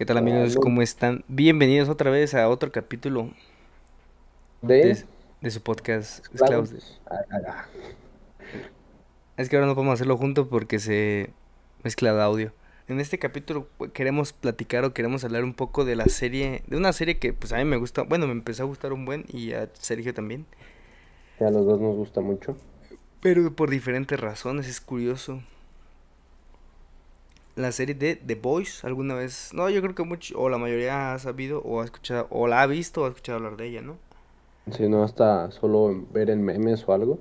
¿Qué tal amigos? ¿Cómo están? Bienvenidos otra vez a otro capítulo de, de, su podcast Esclavos. Ah. Es que ahora no podemos hacerlo juntos porque se mezcla de audio. En este capítulo pues, queremos platicar o queremos hablar un poco de la serie, de una serie que pues a mí me gusta, bueno, me empezó a gustar un buen y a Sergio también. a los dos nos gusta mucho. Pero por diferentes razones, es curioso. La serie de The Boys, alguna vez, no, yo creo que mucho, o la mayoría ha sabido, o ha escuchado, o la ha visto, o ha escuchado hablar de ella, ¿no? Si no, hasta solo ver en memes o algo.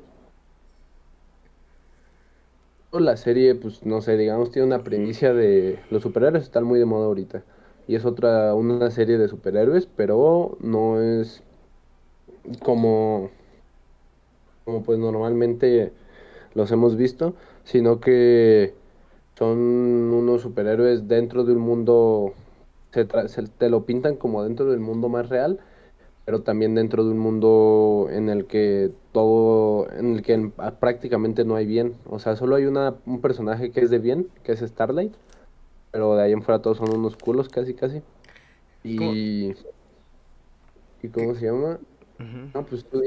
La serie, pues no sé, digamos, tiene una primicia de los superhéroes están muy de moda ahorita. Y es otra, una serie de superhéroes, pero no es como como pues normalmente los hemos visto, sino que son unos superhéroes dentro de un mundo, se, te lo pintan como dentro del mundo más real, pero también dentro de un mundo en el que todo, en el que prácticamente no hay bien, o sea, solo hay una, un personaje que es de bien, que es Starlight, pero de ahí en fuera todos son unos culos casi casi. Y... ¿Y cómo se llama? No, pues tú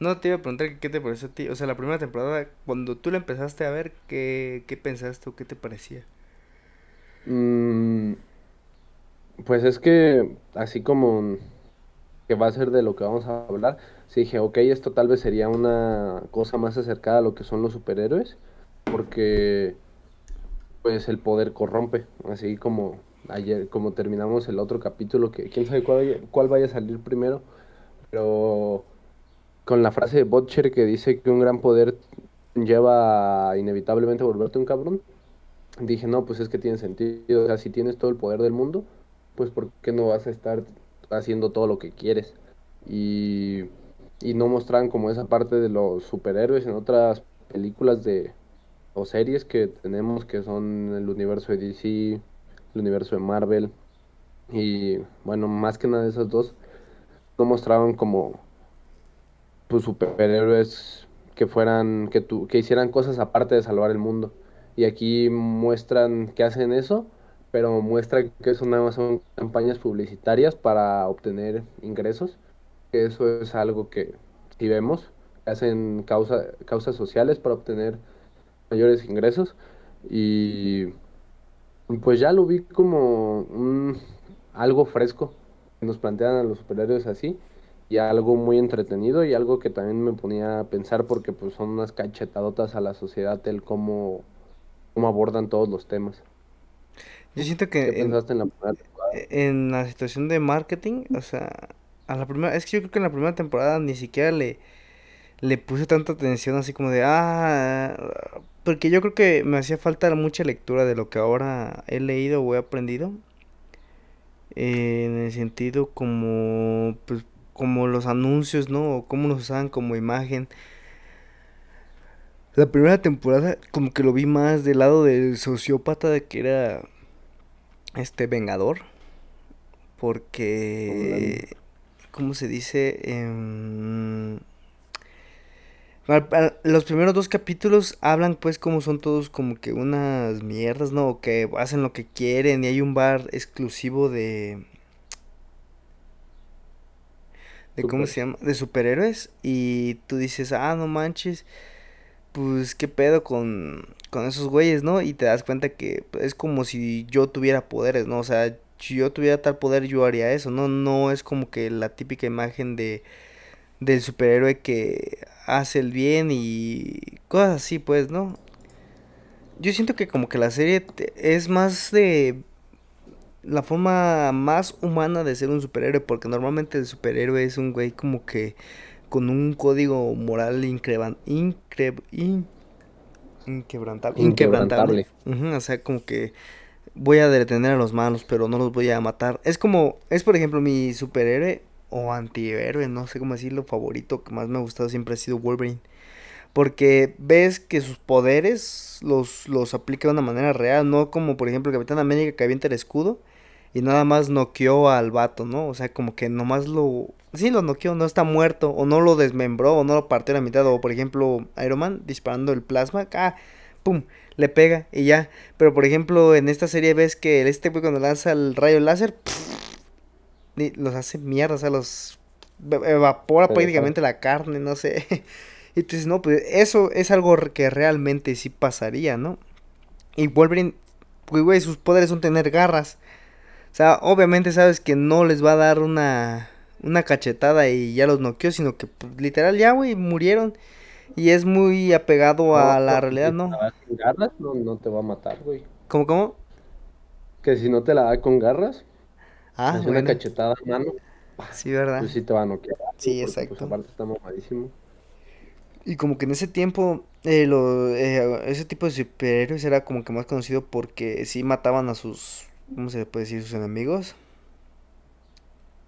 no, te iba a preguntar qué te pareció a ti. O sea, la primera temporada, cuando tú la empezaste a ver, ¿qué, qué pensaste o qué te parecía? Mm, pues es que, así como que va a ser de lo que vamos a hablar, sí dije, ok, esto tal vez sería una cosa más acercada a lo que son los superhéroes, porque pues el poder corrompe, así como ayer, como terminamos el otro capítulo, que quién sabe cuál, cuál vaya a salir primero, pero con la frase de Butcher que dice que un gran poder lleva inevitablemente a volverte un cabrón, dije, no, pues es que tiene sentido. O sea, si tienes todo el poder del mundo, pues ¿por qué no vas a estar haciendo todo lo que quieres? Y, y no mostraban como esa parte de los superhéroes en otras películas de o series que tenemos que son el universo de DC, el universo de Marvel y bueno, más que nada de esas dos no mostraban como pues, superhéroes que fueran, que, tu, que hicieran cosas aparte de salvar el mundo. Y aquí muestran que hacen eso, pero muestran que son nada más son campañas publicitarias para obtener ingresos. Que eso es algo que si vemos, hacen causa, causas sociales para obtener mayores ingresos. Y pues ya lo vi como un, algo fresco. Nos plantean a los superhéroes así y algo muy entretenido y algo que también me ponía a pensar porque pues son unas cachetadotas a la sociedad el cómo, cómo abordan todos los temas. Yo siento que en, la en la situación de marketing, o sea, a la primera, es que yo creo que en la primera temporada ni siquiera le, le puse tanta atención así como de, ah, porque yo creo que me hacía falta mucha lectura de lo que ahora he leído o he aprendido. en el sentido como, pues, como los anuncios, ¿no? O cómo nos usaban como imagen. La primera temporada como que lo vi más del lado del sociópata de que era este vengador. Porque, ¿cómo se dice? Em, los primeros dos capítulos hablan pues como son todos como que unas mierdas, ¿no? Que hacen lo que quieren y hay un bar exclusivo de, de cómo se llama, de superhéroes y tú dices, ah, no manches, pues qué pedo con, con esos güeyes, ¿no? Y te das cuenta que es como si yo tuviera poderes, ¿no? O sea, si yo tuviera tal poder yo haría eso, ¿no? No es como que la típica imagen de del superhéroe que hace el bien y cosas así, pues, ¿no? Yo siento que como que la serie es más de la forma más humana de ser un superhéroe, porque normalmente el superhéroe es un güey como que con un código moral inquebrantable. Inquebrantable. o sea, como que voy a detener a los malos, pero no los voy a matar. Es como, es por ejemplo mi superhéroe o antihéroe, no sé cómo decirlo, favorito que más me ha gustado siempre ha sido Wolverine. Porque ves que sus poderes los, los aplica de una manera real, no como por ejemplo el Capitán América que avienta el escudo y nada más noqueó al vato, ¿no? O sea, como que nomás lo... Sí, lo noqueó, no está muerto, o no lo desmembró, o no lo partió a la mitad, o por ejemplo, Iron Man disparando el plasma, ah, pum, le pega y ya. Pero por ejemplo, en esta serie ves que este güey cuando lanza el rayo láser, los hace mierda, o sea, los evapora prácticamente la carne, no sé. Y tú dices, no, pues eso es algo que realmente sí pasaría, ¿no? Y Wolverine, güey, sus poderes son tener garras. O sea, obviamente sabes que no les va a dar una, una cachetada y ya los noqueó, sino que pues, literal ya, güey, murieron. Y es muy apegado a la realidad, ¿no? Con garras no, no te va a matar, güey. ¿Cómo, cómo? Que si no te la da con garras, Ah, es bueno. una cachetada en mano, Sí, ¿verdad? pues sí te va a noquear. Sí, porque, exacto. Pues aparte está mamadísimo. Y como que en ese tiempo, eh, lo- eh, ese tipo de superhéroes era como que más conocido porque sí mataban a sus, ¿cómo se puede decir? Sus enemigos.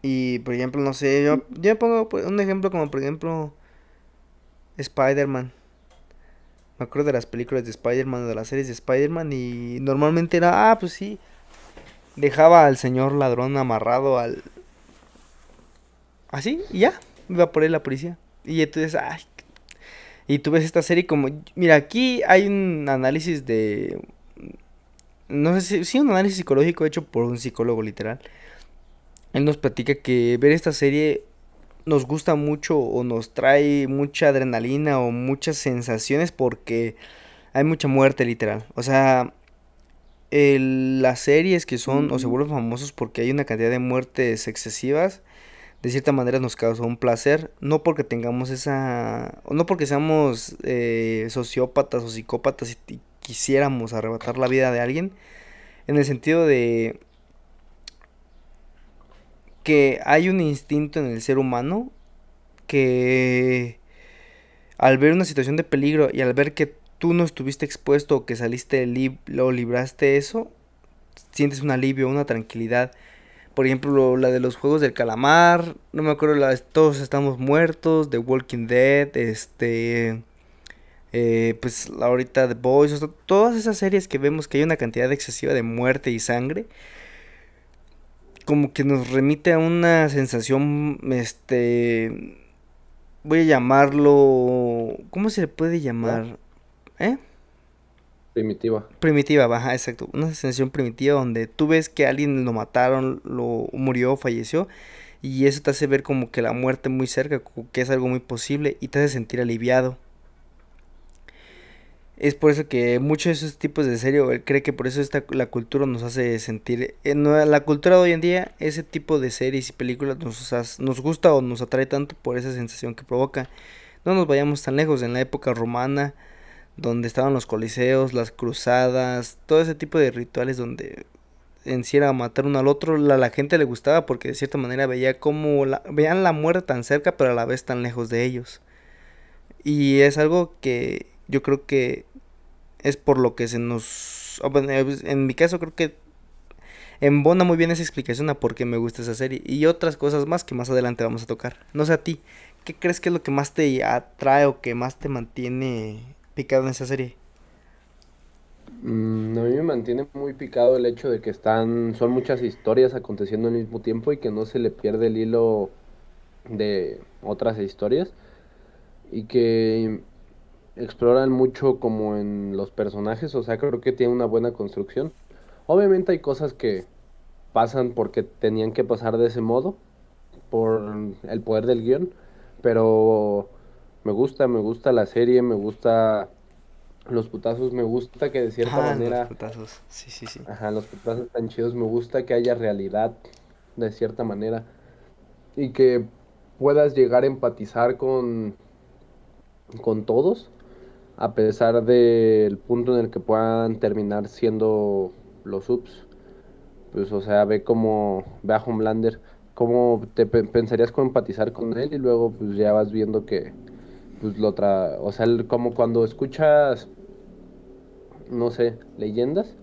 Y, por ejemplo, no sé, yo, yo pongo por- un ejemplo como, por ejemplo, Spider-Man. Me acuerdo de las películas de Spider-Man, de las series de Spider-Man y normalmente era, ah, pues sí, dejaba al señor ladrón amarrado al... Así, y ya, iba por él la policía. Y entonces, ay, y tú ves esta serie como, mira, aquí hay un análisis de, no sé si, sí, un análisis psicológico hecho por un psicólogo literal. Él nos platica que ver esta serie nos gusta mucho o nos trae mucha adrenalina o muchas sensaciones porque hay mucha muerte literal. O sea, el- las series que son o se vuelven famosos porque hay una cantidad de muertes excesivas de cierta manera nos causa un placer, no porque tengamos esa, o no porque seamos eh, sociópatas o psicópatas y quisiéramos arrebatar la vida de alguien, en el sentido de que hay un instinto en el ser humano que al ver una situación de peligro y al ver que tú no estuviste expuesto o que saliste lib o libraste eso, sientes un alivio, una tranquilidad. Por ejemplo, la de los juegos del calamar, no me acuerdo, la de Todos estamos muertos, The Walking Dead, este, eh, pues ahorita The Boys, o sea, todas esas series que vemos que hay una cantidad excesiva de muerte y sangre, como que nos remite a una sensación, este, voy a llamarlo, ¿cómo se le puede llamar? ¿Eh? Primitiva. Primitiva, baja, exacto. Una sensación primitiva donde tú ves que alguien lo mataron, lo murió, falleció, y eso te hace ver como que la muerte muy cerca, como que es algo muy posible y te hace sentir aliviado. Es por eso que muchos de esos tipos de serie, él cree que por eso esta, la cultura nos hace sentir, en la cultura de hoy en día, ese tipo de series y películas nos, nos gusta o nos atrae tanto por esa sensación que provoca. No nos vayamos tan lejos, en la época romana, donde estaban los coliseos, las cruzadas, todo ese tipo de rituales donde en era matar uno al otro, la, la gente le gustaba porque de cierta manera veía como la, veían la muerte tan cerca pero a la vez tan lejos de ellos. Y es algo que yo creo que es por lo que se nos... o bueno, En mi caso creo que embona muy bien esa explicación a por qué me gusta esa serie y otras cosas más que más adelante vamos a tocar. No sé a ti, ¿qué crees que es lo que más te atrae o que más te mantiene picado en esa serie? Mm, a mí me mantiene muy picado el hecho de que están, son muchas historias aconteciendo al mismo tiempo y que no se le pierde el hilo de otras historias y que exploran mucho como en los personajes, o sea, creo que tiene una buena construcción. Obviamente hay cosas que pasan porque tenían que pasar de ese modo, por el poder del guion, pero me gusta, me gusta la serie, me gusta los putazos, me gusta que de cierta Ah, los manera, putazos. Sí, sí, sí. ajá, los putazos están chidos, me gusta que haya realidad de cierta manera y que puedas llegar a empatizar con, con todos, a pesar del punto en el que puedan terminar siendo los subs. Pues, o sea, ve como, ve a Homelander, cómo te pe- pensarías con empatizar con él y luego pues ya vas viendo que, pues lo tra... O sea, el- como cuando escuchas, no sé, leyendas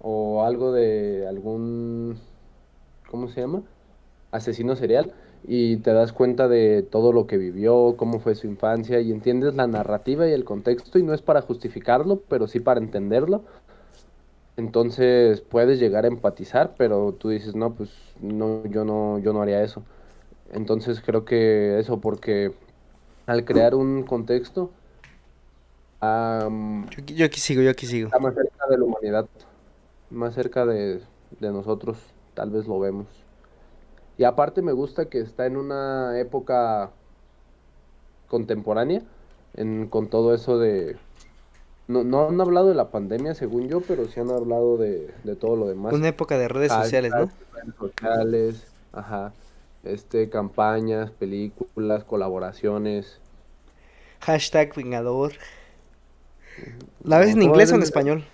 o algo de algún, ¿cómo se llama? Asesino serial y te das cuenta de todo lo que vivió, cómo fue su infancia y entiendes la narrativa y el contexto y no es para justificarlo, pero sí para entenderlo. Entonces puedes llegar a empatizar, pero tú dices, no, pues no, yo no, yo no haría eso. Entonces creo que eso, porque al crear un contexto, yo, yo, aquí sigo, yo aquí sigo. Está más cerca de la humanidad, más cerca de, de nosotros, tal vez lo vemos. Y aparte me gusta que está en una época contemporánea, en, con todo eso de... No, no han hablado de la pandemia, según yo, pero sí han hablado de, de todo lo demás. Una época de redes sociales, ¿no? Redes sociales, ajá. Este, campañas, películas, colaboraciones. Hashtag Vengador. ¿La ves en inglés o en español?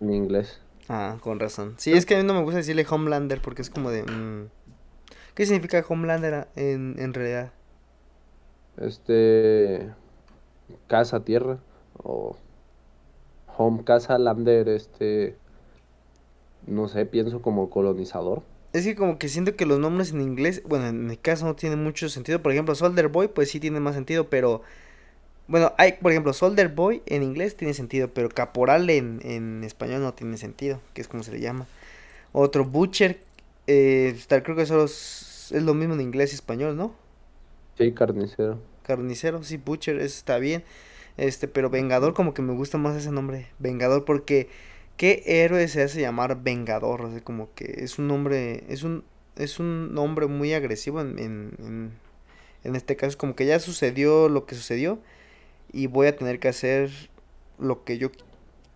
En inglés. Ah, con razón. Sí, es que a mí no me gusta decirle Homelander porque es como de... Mm, ¿Qué significa Homelander en, en realidad? Este. Casa, tierra. O. Home, casa, lander, este. No sé, pienso como colonizador. Es que como que siento que los nombres en inglés, bueno, en mi caso no tienen mucho sentido. Por ejemplo, Soldier Boy, pues sí tiene más sentido, pero... Bueno, hay, por ejemplo, Soldier Boy en inglés tiene sentido, pero Caporal en, en español no tiene sentido, que es como se le llama. Otro Butcher, eh, creo que solo es, lo mismo en inglés y español, ¿no? Sí, carnicero. Carnicero, sí, Butcher, eso está bien. Este, pero Vengador como que me gusta más ese nombre, Vengador, porque ¿qué héroe se hace llamar Vengador? O sea, como que es un nombre, es un, es un nombre muy agresivo en, en, en este caso, como que ya sucedió lo que sucedió y voy a tener que hacer lo que yo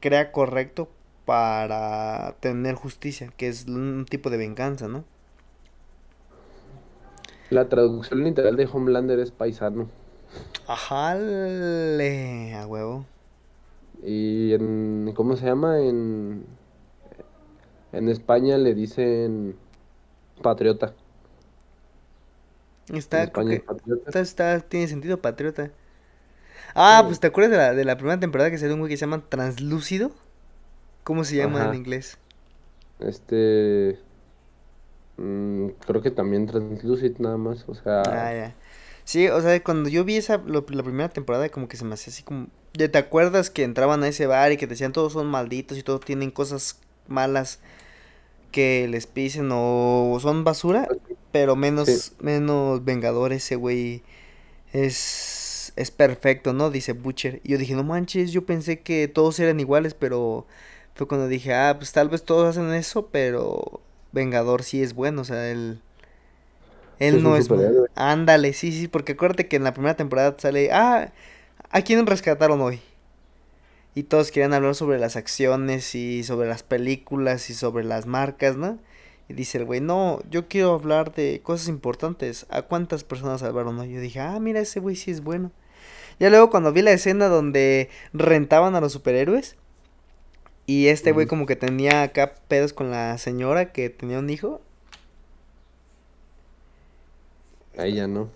crea correcto para tener justicia, que es un tipo de venganza, ¿no? La traducción literal de Homelander es paisano. Ajá, a huevo. Y en, ¿cómo se llama? En, en España le dicen patriota. Está, España Está, está, tiene sentido patriota. Ah, pues te acuerdas de la, de la primera temporada que salió un güey que se llama Translúcido. ¿Cómo se llama en inglés? Este. Mm, creo que también Translucid nada más, o sea. Ah, ya. Sí, o sea, cuando yo vi esa, la primera temporada, como que se me hacía así como. ¿Te acuerdas que entraban a ese bar y que te decían todos son malditos y todos tienen cosas malas que les pisen o son basura? Pero menos, menos vengador ese güey es, es perfecto, ¿no? Dice Butcher. Y yo dije, no manches, yo pensé que todos eran iguales, pero fue cuando dije, ah, pues tal vez todos hacen eso, pero Vengador sí es bueno, o sea, él... Él no es bueno. Ándale, sí, sí, porque acuérdate que en la primera temporada sale, ah, ¿a quién rescataron hoy? Y todos querían hablar sobre las acciones y sobre las películas y sobre las marcas, ¿no? Y dice el güey, no, yo quiero hablar de cosas importantes. ¿A cuántas personas salvaron hoy? Yo dije, ah, mira, ese güey sí es bueno. Ya luego cuando vi la escena donde rentaban a los superhéroes, y este güey como que tenía acá pedos con la señora que tenía un hijo. A ella no.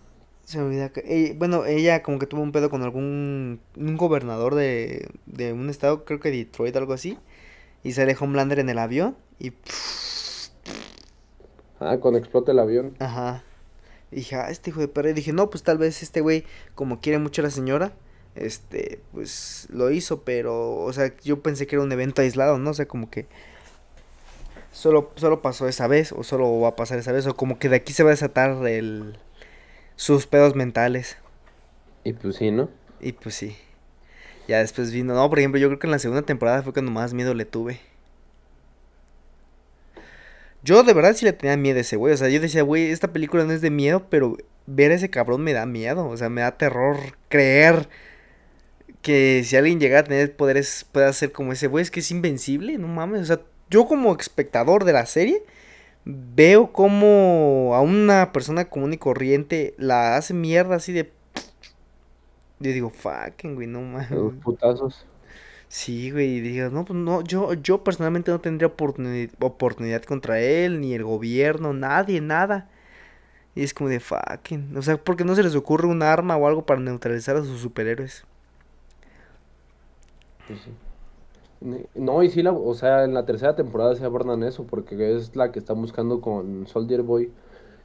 Se me olvida que... bueno, ella como que tuvo un pedo con algún... Un gobernador de, de un estado, creo que Detroit, algo así. Y sale Homelander en el avión y... Ah, cuando explota el avión. Ajá. Y dije, ah, este hijo de perra. Y dije, no, pues tal vez este güey, como quiere mucho a la señora, este, pues lo hizo, pero, o sea, yo pensé que era un evento aislado, ¿no? O sea, como que solo, solo pasó esa vez, o solo va a pasar esa vez, o como que de aquí se va a desatar el, sus pedos mentales. Y pues sí, ¿no? Y pues sí. Ya después vino, no, por ejemplo, yo creo que en la segunda temporada fue cuando más miedo le tuve. Yo de verdad sí le tenía miedo a ese güey. O sea, yo decía, güey, esta película no es de miedo, pero ver a ese cabrón me da miedo. O sea, me da terror creer que si alguien llega a tener poderes puede ser como ese güey, es que es invencible, no mames, o sea, yo como espectador de la serie veo como a una persona común y corriente la hace mierda así de yo digo, fucking, güey, no mames. Los putazos. Sí, güey, y digo, no, pues no, yo, yo personalmente no tendría oportunidad, oportunidad contra él, ni el gobierno, nadie, nada. Y es como de fucking, o sea, porque no se les ocurre un arma o algo para neutralizar a sus superhéroes. No, y sí, la, o sea, en la tercera temporada se abordan eso, porque es la que están buscando con Soldier Boy,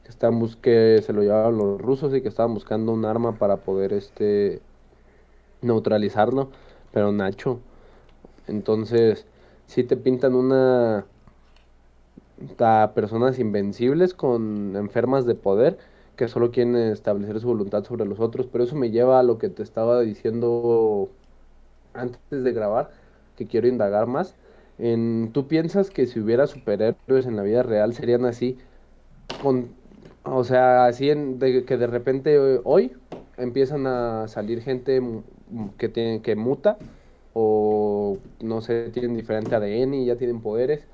que, están que se lo llevaban los rusos y que estaban buscando un arma para poder este neutralizarlo, pero Nacho. Entonces, sí te pintan una a personas invencibles con enfermas de poder que solo quieren establecer su voluntad sobre los otros, pero eso me lleva a lo que te estaba diciendo antes de grabar, que quiero indagar más. En, ¿Tú piensas que si hubiera superhéroes en la vida real serían así? Con, o sea, así en, de, que de repente hoy empiezan a salir gente que, tiene, que muta o no sé, tienen diferente ADN y ya tienen poderes,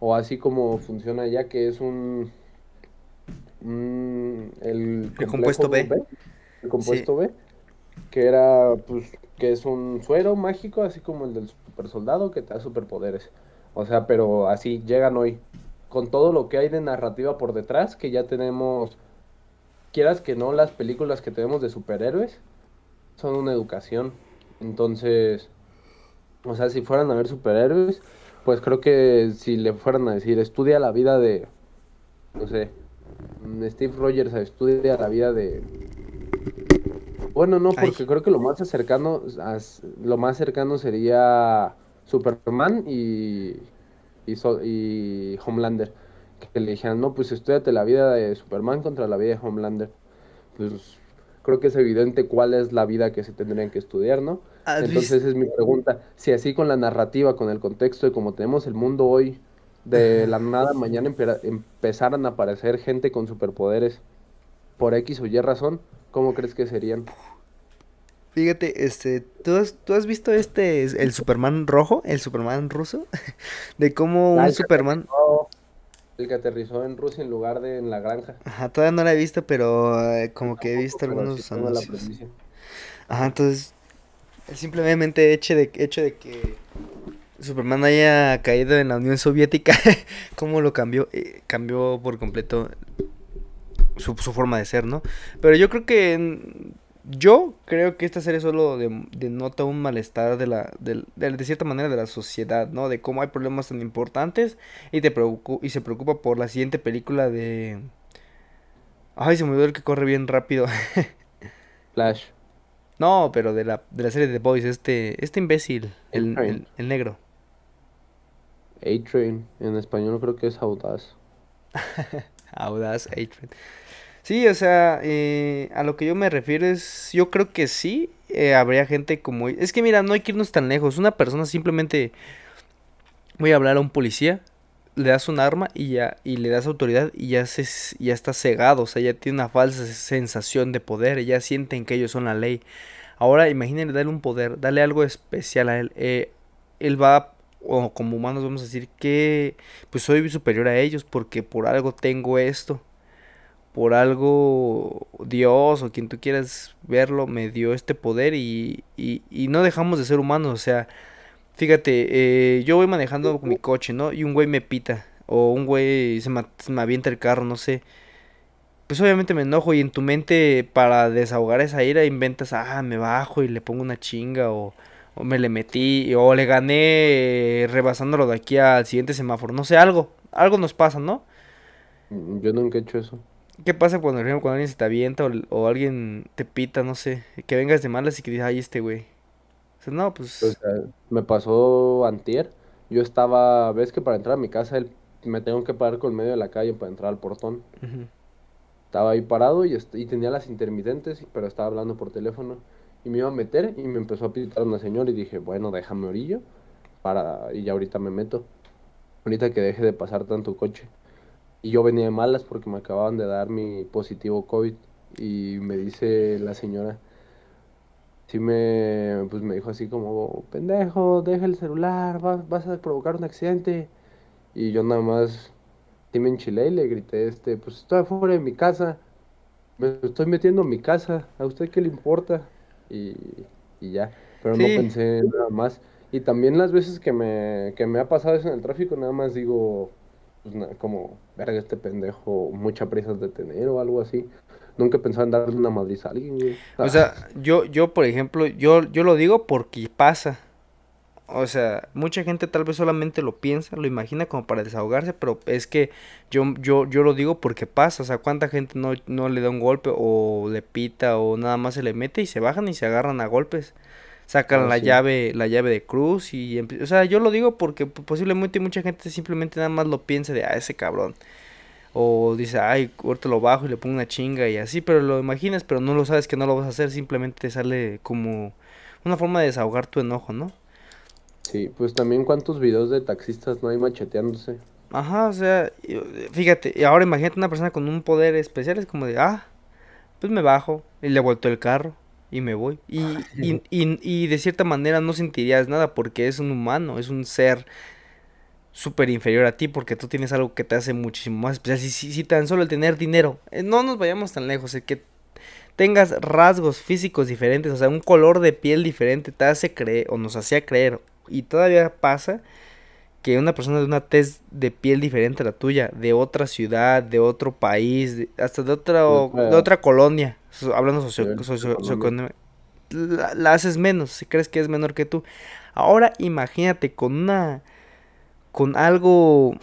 o así como funciona ya que es un... el, compuesto B. El compuesto B, que era pues que es un suero mágico, así como el del super soldado que te da superpoderes. O sea, pero así llegan hoy. Con todo lo que hay de narrativa por detrás, que ya tenemos, quieras que no, las películas que tenemos de superhéroes son una educación. Entonces, o sea, si fueran a ver superhéroes, pues creo que si le fueran a decir, estudia la vida de, no sé, Steve Rogers, estudia la vida de bueno, no, porque creo que lo más cercano, lo más cercano sería Superman y, y, Homelander. Que le dijeran, no, pues estudiate la vida de Superman contra la vida de Homelander. Pues creo que es evidente cuál es la vida que se tendrían que estudiar, ¿no? Entonces es mi pregunta, si así con la narrativa, con el contexto de cómo tenemos el mundo hoy, de la nada mañana empezaran a aparecer gente con superpoderes por X o Y razón, ¿Cómo crees que serían? Fíjate, este, ¿tú has, ¿tú has visto este, el Superman rojo, el Superman ruso? de cómo un Superman... el que aterrizó en Rusia en lugar de en la granja. Ajá, todavía no la he visto, pero eh, como que he visto algunos anuncios. Ajá, entonces, simplemente hecho de, hecho de que Superman haya caído en la Unión Soviética, cómo lo cambió, eh, cambió por completo su, forma de ser, ¿no? Pero yo creo que yo creo que esta serie solo denota un malestar de la de, de, cierta manera de la sociedad, ¿no? De cómo hay problemas tan importantes y te y se preocupa por la siguiente película de Ay, se me olvidó el que corre bien rápido. Flash. No, pero de la, de la serie de The Boys, este este imbécil, el, el, el negro. A-Train, en español creo que es Audaz. Audaz, A-Train. Sí, o sea, eh, a lo que yo me refiero es, yo creo que sí, eh, habría gente como... Es que mira, no hay que irnos tan lejos. Una persona simplemente... Voy a hablar a un policía, le das un arma y ya y le das autoridad y ya se ya está cegado, o sea, ya tiene una falsa sensación de poder, ya sienten que ellos son la ley. Ahora imagínense darle un poder, darle algo especial a él. Eh, él va o como humanos vamos a decir que pues soy superior a ellos porque por algo tengo esto por algo Dios o quien tú quieras verlo me dio este poder y, y, y no dejamos de ser humanos, o sea, fíjate, eh, yo voy manejando mi coche, ¿no? Y un güey me pita, o un güey se me, avienta el carro, no sé. Pues obviamente me enojo y en tu mente para desahogar esa ira inventas, ah, me bajo y le pongo una chinga o, o me le metí o le gané rebasándolo de aquí al siguiente semáforo, no sé, algo, algo nos pasa, ¿no? Yo nunca he hecho eso. ¿Qué pasa cuando, cuando alguien se te avienta o, alguien te pita, no sé, que vengas de malas y que digas, ay, este güey? O sea, no, pues... me pasó antier, yo estaba, ves que para entrar a mi casa me tengo que parar con medio de la calle para entrar al portón. Estaba ahí parado y, y tenía las intermitentes, pero estaba hablando por teléfono. Y me iba a meter y me empezó a pitar una señora y dije, bueno, déjame orillo para y ya ahorita me meto. Ahorita que deje de pasar tanto coche. Y yo venía de malas porque me acababan de dar mi positivo COVID. Y me dice la señora, sí me, pues me dijo así como, pendejo, deja el celular, vas, vas a provocar un accidente. Y yo nada más, sí me enchilé y le grité, este, pues estoy afuera de mi casa, me estoy metiendo en mi casa, ¿a usted qué le importa? Y, y ya, pero no pensé nada más. Y también las veces que me, que me ha pasado eso en el tráfico, nada más digo, pues, como, verga, este pendejo, mucha prisa de tener o algo así. Nunca he pensado en darle una madriz a alguien. O sea, yo, yo, por ejemplo, yo, yo lo digo porque pasa. O sea, mucha gente tal vez solamente lo piensa, lo imagina como para desahogarse, pero es que yo, yo, yo lo digo porque pasa. O sea, cuánta gente no, no le da un golpe o le pita o nada más se le mete y se bajan y se agarran a golpes sacan ah, la llave la llave de cruz y o sea yo lo digo porque posiblemente mucha gente simplemente nada más lo piensa de ah ese cabrón o dice ay ahorita lo bajo y le pongo una chinga y así pero lo imaginas pero no lo sabes que no lo vas a hacer simplemente te sale como una forma de desahogar tu enojo, ¿no? Sí, pues también cuántos videos de taxistas no hay macheteándose. Ajá, o sea, fíjate, ahora imagínate una persona con un poder especial, es como de, ah, pues me bajo y le vuelto el carro y me voy. Y, y, y, y de cierta manera no sentirías nada porque es un humano, es un ser súper inferior a ti porque tú tienes algo que te hace muchísimo más especial. Si, si, si tan solo el tener dinero, eh, no nos vayamos tan lejos, el que tengas rasgos físicos diferentes, o sea, un color de piel diferente, te hace creer o nos hacía creer, y todavía pasa que una persona de una tez de piel diferente a la tuya, de otra ciudad, de otro país, hasta de otra, de otra colonia, hablando socio, socio, la, la, haces menos, si crees que es menor que tú. Ahora imagínate con una, con algo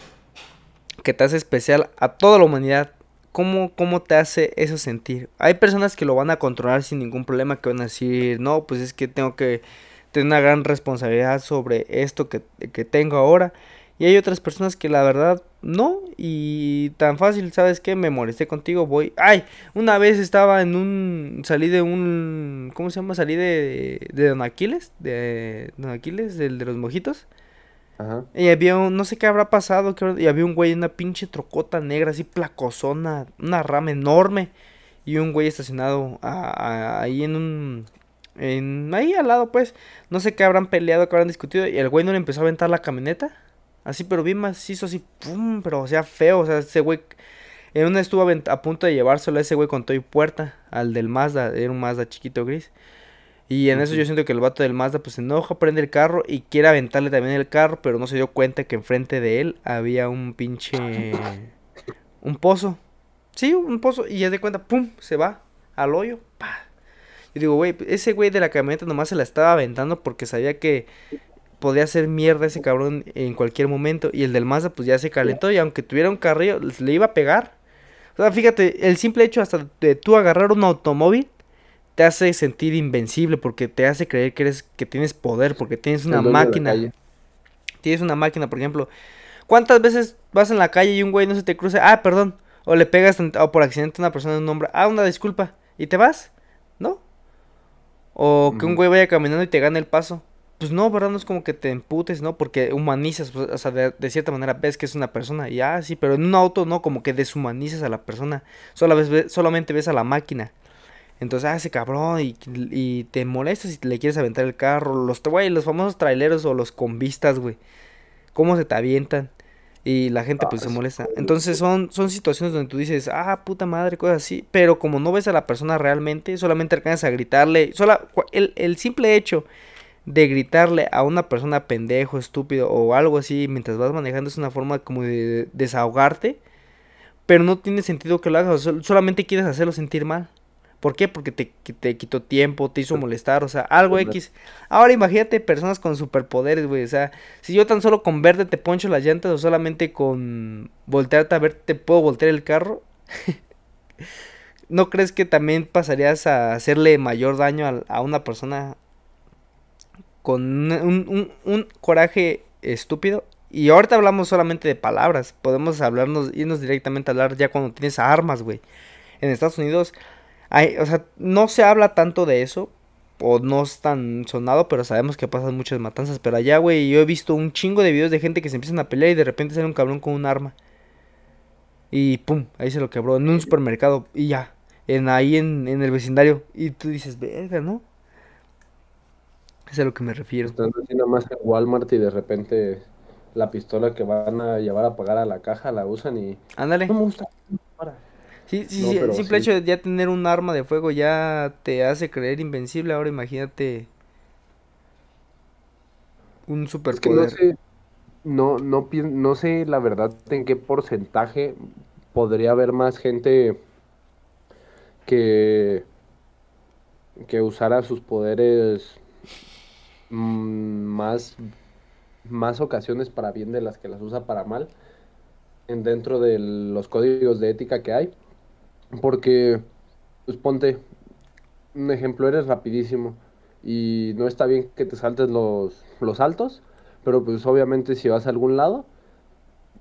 que te hace especial a toda la humanidad, ¿Cómo, ¿Cómo te hace eso sentir? Hay personas que lo van a controlar sin ningún problema, que van a decir, no, pues es que tengo que tener una gran responsabilidad sobre esto que, que tengo ahora. Y hay otras personas que la verdad no. Y tan fácil, ¿sabes qué? Me molesté contigo, voy. ¡Ay! Una vez estaba en un. Salí de un. ¿Cómo se llama? Salí de. De Don Aquiles. De Don Aquiles, del de los mojitos. Ajá. Y había un. No sé qué habrá pasado. y había un güey en una pinche trocota negra, así placosona. Una rama enorme. Y un güey estacionado ahí en un en, ahí al lado, pues. No sé qué habrán peleado, qué habrán discutido. Y el güey no le empezó a aventar la camioneta. Así, pero bien macizo, así, pum, pero o sea, feo. O sea, ese güey. En una estuvo a, punto de llevárselo a ese güey con todo y puerta. Al del Mazda. Era un Mazda chiquito gris. Y en eso yo siento que el vato del Mazda pues se enoja, prende el carro y quiere aventarle también el carro, pero no se dio cuenta que enfrente de él había un pinche... un pozo. Sí, un pozo. Y ya de cuenta, pum, se va al hoyo. Pa, y digo, güey, ese güey de la camioneta nomás se la estaba aventando porque sabía que podía hacer mierda ese cabrón en cualquier momento. Y el del Mazda pues ya se calentó y aunque tuviera un carrillo, le iba a pegar. O sea, fíjate, el simple hecho hasta de tú agarrar un automóvil te hace sentir invencible porque te hace creer que eres que tienes poder porque tienes una máquina. Tienes una máquina, por ejemplo. ¿Cuántas veces vas en la calle y un güey no se te cruza? Ah, perdón. O le pegas o por accidente a una persona de un nombre. Ah, una disculpa. ¿Y te vas? ¿No? O que un güey vaya caminando y te gane el paso. Pues no, ¿verdad? No es como que te emputes, ¿no? Porque humanizas, pues, o sea, de, cierta manera ves que es una persona. Y ah, sí, pero en un auto no, como que deshumanizas a la persona. Solo ves, solamente ves a la máquina. Entonces, ah, ese cabrón, y, y te molestas y le quieres aventar el carro. Los, güey, los famosos traileros o los convistas, güey. ¿Cómo se te avientan? Y la gente pues se molesta. Entonces son, son situaciones donde tú dices, ah, puta madre, cosas así. Pero como no ves a la persona realmente, solamente alcanzas a gritarle. Sola, el, el simple hecho de gritarle a una persona pendejo, estúpido o algo así mientras vas manejando es una forma como de desahogarte. Pero no tiene sentido que lo hagas, solamente quieres hacerlo sentir mal. ¿Por qué? Porque te, te quitó tiempo, te hizo molestar, o sea, algo X. Ahora imagínate personas con superpoderes, güey. O sea, si yo tan solo con verte te poncho las llantas o solamente con voltearte a ver te puedo voltear el carro. ¿No crees que también pasarías a hacerle mayor daño a, una persona con un, un, coraje estúpido? Y ahorita hablamos solamente de palabras. Podemos hablarnos, irnos directamente a hablar ya cuando tienes armas, güey. En Estados Unidos o sea, no se habla tanto de eso, o no es tan sonado, pero sabemos que pasan muchas matanzas. Pero allá, güey, yo he visto un chingo de videos de gente que se empiezan a pelear y de repente sale un cabrón con un arma. Y pum, ahí se lo quebró en un supermercado y ya, en ahí en, el vecindario. Y tú dices, verga, ¿no? Es a lo que me refiero. Están haciendo más en Walmart y de repente la pistola que van a llevar a pagar a la caja la usan y... Ándale. No me gusta. Sí, sí, sí, el simple hecho de ya tener un arma de fuego ya te hace creer invencible. Ahora imagínate un superpoder. Es que no sé, no, no, no sé la verdad en qué porcentaje podría haber más gente que, que usara sus poderes más, más ocasiones para bien de las que las usa para mal en dentro de los códigos de ética que hay. Porque, pues ponte, un ejemplo, eres rapidísimo y no está bien que te saltes los, los saltos, pero pues obviamente si vas a algún lado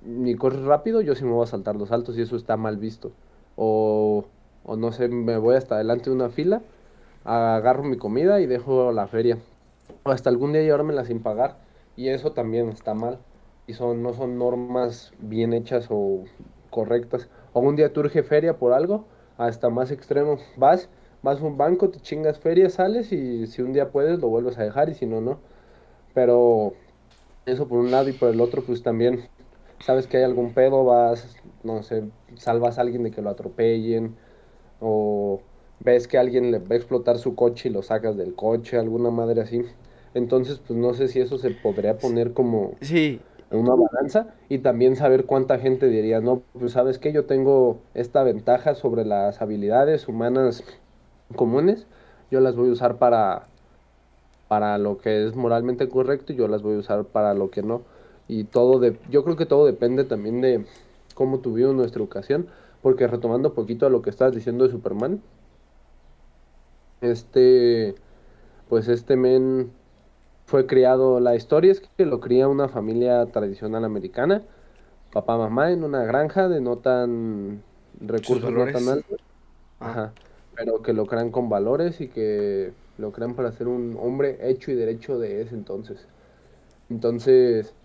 ni corres rápido, yo sí me voy a saltar los saltos y eso está mal visto. O, o no sé, me voy hasta adelante de una fila agarro mi comida y dejo la feria. Hasta algún día llevármela sin pagar. Y eso también está mal. Y son, no son normas bien hechas o correctas. O un día te urge feria por algo, hasta más extremo. Vas, vas a un banco, te chingas feria, sales y si un día puedes lo vuelves a dejar y si no, no. Pero eso por un lado y por el otro, pues también sabes que hay algún pedo, vas, no sé, salvas a alguien de que lo atropellen o ves que alguien le va a explotar su coche y lo sacas del coche, alguna madre así. Entonces, pues no sé si eso se podría poner como sí. una balanza y también saber cuánta gente diría, no, pues sabes que yo tengo esta ventaja sobre las habilidades humanas comunes, yo las voy a usar para, para lo que es moralmente correcto y yo las voy a usar para lo que no. Y todo de, yo creo que todo depende también de cómo tuvimos nuestra educación, porque retomando un poquito a lo que estabas diciendo de Superman, este, pues este men fue criado, la historia es que lo cría una familia tradicional americana, papá, mamá en una granja de no tan recursos no tan altos, Ah. ajá, pero que lo crean con valores y que lo crean para ser un hombre hecho y derecho de ese entonces. Entonces,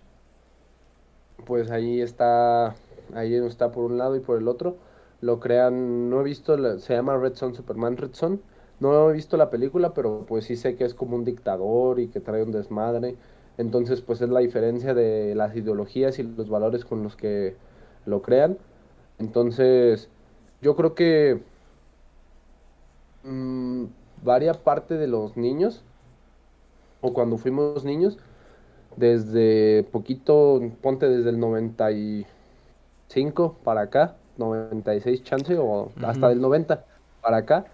pues ahí está, ahí está por un lado y por el otro. Lo crean, no he visto, se llama Red Son, Superman Red Son. No he visto la película, pero pues sí sé que es como un dictador y que trae un desmadre. Entonces, pues es la diferencia de las ideologías y los valores con los que lo crean. Entonces, yo creo que mm, varia parte de los niños, o cuando fuimos niños, desde poquito, ponte desde el 95 para acá, 96 chance, o hasta del 90 para acá,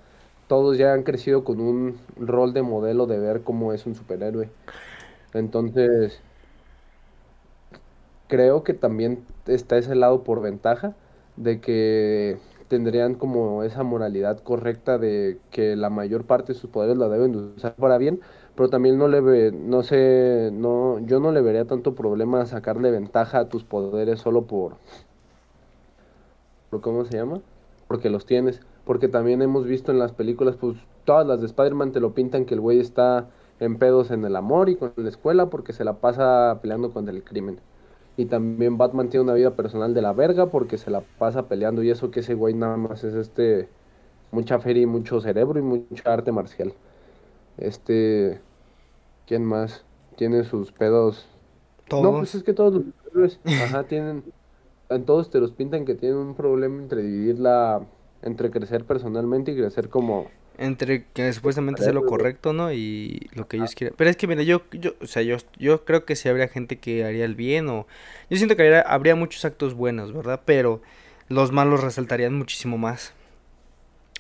todos ya han crecido con un rol de modelo de ver cómo es un superhéroe. Entonces, creo que también está ese lado por ventaja de que tendrían como esa moralidad correcta de que la mayor parte de sus poderes la deben de usar para bien, pero también no le ve, no sé, no, yo no le vería tanto problema sacarle ventaja a tus poderes solo por, por ¿cómo se llama? Porque los tienes, porque también hemos visto en las películas, pues todas las de Spider-Man te lo pintan que el güey está en pedos en el amor y con la escuela porque se la pasa peleando contra el crimen. Y también Batman tiene una vida personal de la verga porque se la pasa peleando y eso que ese güey nada más es este mucha feria y mucho cerebro y mucha arte marcial. Este, ¿quién más? Tiene sus pedos. No, Todos. pues es que todos los ajá, tienen, en todos te los pintan que tienen un problema entre dividir la, entre crecer personalmente y crecer como, Entre que supuestamente hacer lo correcto, ¿no? Y lo que ellos quieren. Pero es que, mira, yo, yo, o sea, yo, yo creo que sí habría gente que haría el bien o... Yo siento que habría, habría muchos actos buenos, ¿verdad? Pero los malos resaltarían muchísimo más.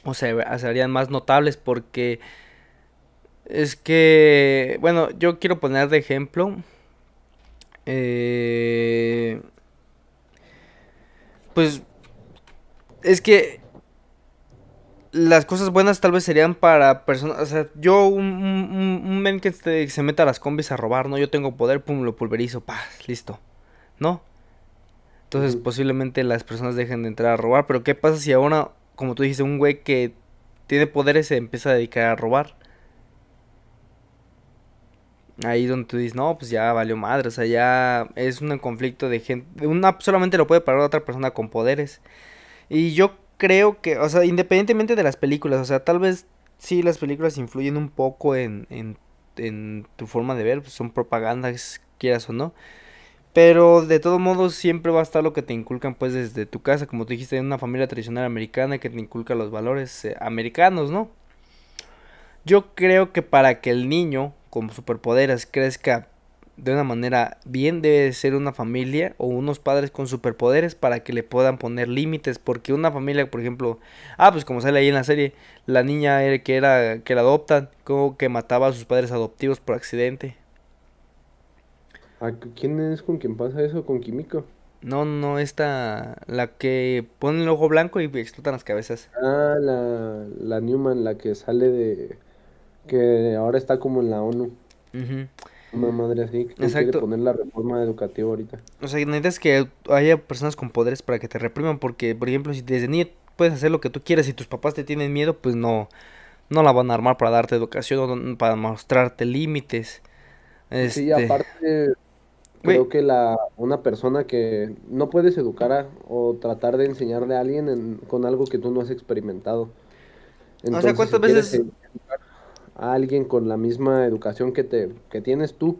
O sea, serían más notables porque es que, bueno, yo quiero poner de ejemplo, eh, pues es que las cosas buenas tal vez serían para personas, o sea, yo un, un, un- men que se, se meta a las combis a robar, ¿no? Yo tengo poder, pum, lo pulverizo, paz, listo, ¿no? Entonces posiblemente las personas dejen de entrar a robar, pero ¿qué pasa si ahora, como tú dijiste, un güey que tiene poderes se empieza a dedicar a robar? Ahí donde tú dices, no, pues ya valió madre, o sea, ya es un conflicto de gente, una solamente lo puede parar otra persona con poderes. Y yo creo que, o sea, independientemente de las películas, o sea, tal vez sí las películas influyen un poco en, en, tu forma de ver, pues son propagandas, quieras o no. Pero de todos modos siempre va a estar lo que te inculcan pues desde tu casa, como tú dijiste, en una familia tradicional americana que te inculca los valores eh, americanos, ¿no? Yo creo que para que el niño con superpoderes crezca de una manera bien debe ser una familia o unos padres con superpoderes para que le puedan poner límites porque una familia por ejemplo ah pues como sale ahí en la serie la niña que era que la adoptan como que mataba a sus padres adoptivos por accidente ¿A cu- ¿Quién es con quien pasa eso? ¿Con Químico? no no esta la que pone el ojo blanco y explotan las cabezas Ah, la, la Newman, la que sale de, que ahora está como en la ONU, Ujú. Una madre así, que quiere poner la reforma educativa ahorita. o sea necesitas que haya personas con poderes para que te repriman porque por ejemplo si desde niño puedes hacer lo que tú quieras y tus papás te tienen miedo pues no No la van a armar para darte educación o para mostrarte límites. Sí, Este, aparte, güey, creo que la, una persona que no puedes educar a- o tratar de enseñarle a alguien en- con algo que tú no has experimentado. o sea, Entonces, ¿cuántas si veces? A alguien con la misma educación que te, que tienes tú,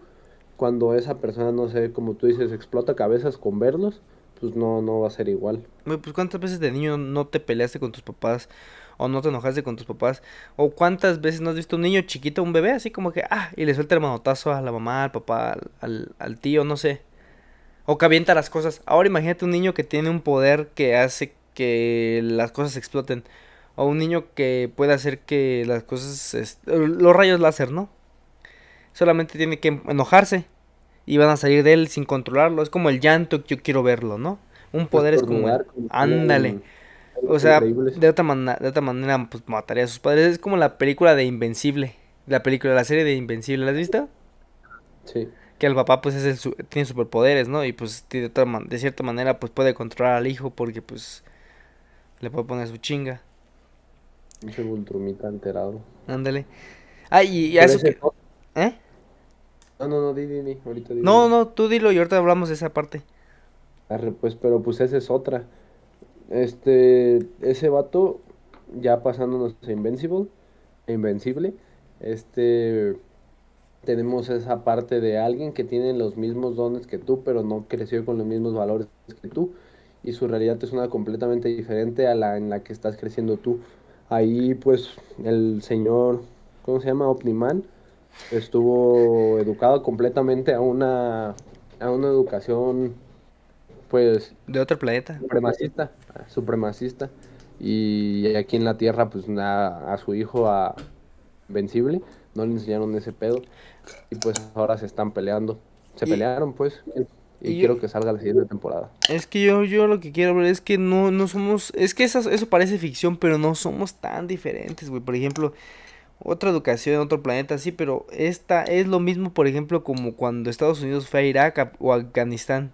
cuando esa persona, no sé, como tú dices, explota cabezas con verlos, pues no, no va a ser igual. Pues cuántas veces de niño no te peleaste con tus papás o no te enojaste con tus papás o cuántas veces no has visto un niño chiquito, un bebé así como que ah y le suelta el manotazo a la mamá, al papá, al, al, al tío, no sé, o que avienta las cosas. Ahora imagínate un niño que tiene un poder que hace que las cosas exploten o un niño que puede hacer que las cosas los rayos láser, ¿no? Solamente tiene que enojarse y van a salir de él sin controlarlo. Es como el llanto que yo quiero verlo, ¿no? Un poder es como Ándale. O sea, de otra manera, de otra manera, pues mataría a sus padres. Es como la película de Invencible. La película, la serie de Invencible, ¿la has visto? Sí, Que el papá pues es el su- tiene superpoderes, ¿no? Y pues de, otra man- de cierta manera pues puede controlar al hijo porque pues le puede poner su chinga. Ese Vultrumita alterado. Ándale. Ah, y, y a Pero eso que... no, ¿Eh? no, no, no, di, di, di, ahorita di, No, no, tú dilo y ahorita hablamos de esa parte. Arre, pues, pero pues esa es otra. Este, ese vato, ya pasándonos a Invincible, Invencible, este, tenemos esa parte de alguien que tiene los mismos dones que tú, pero no creció con los mismos valores que tú, y su realidad es una completamente diferente a la en la que estás creciendo tú. Ahí, pues, el señor, ¿cómo se llama? Omniman, estuvo educado completamente a una, a una educación, pues, De otro planeta. supremacista, supremacista. Y aquí en la Tierra, pues a, a su hijo, a Invencible, no le enseñaron ese pedo. Y pues ahora se están peleando. Se Y, pelearon, pues. Y y yo, quiero que salga la siguiente temporada. Es que yo, yo lo que quiero ver es que no, no somos, es que eso, eso parece ficción, pero no somos tan diferentes, güey. Por ejemplo, otra educación en otro planeta, sí, pero esta es lo mismo, por ejemplo, como cuando Estados Unidos fue a Irak o a Afganistán.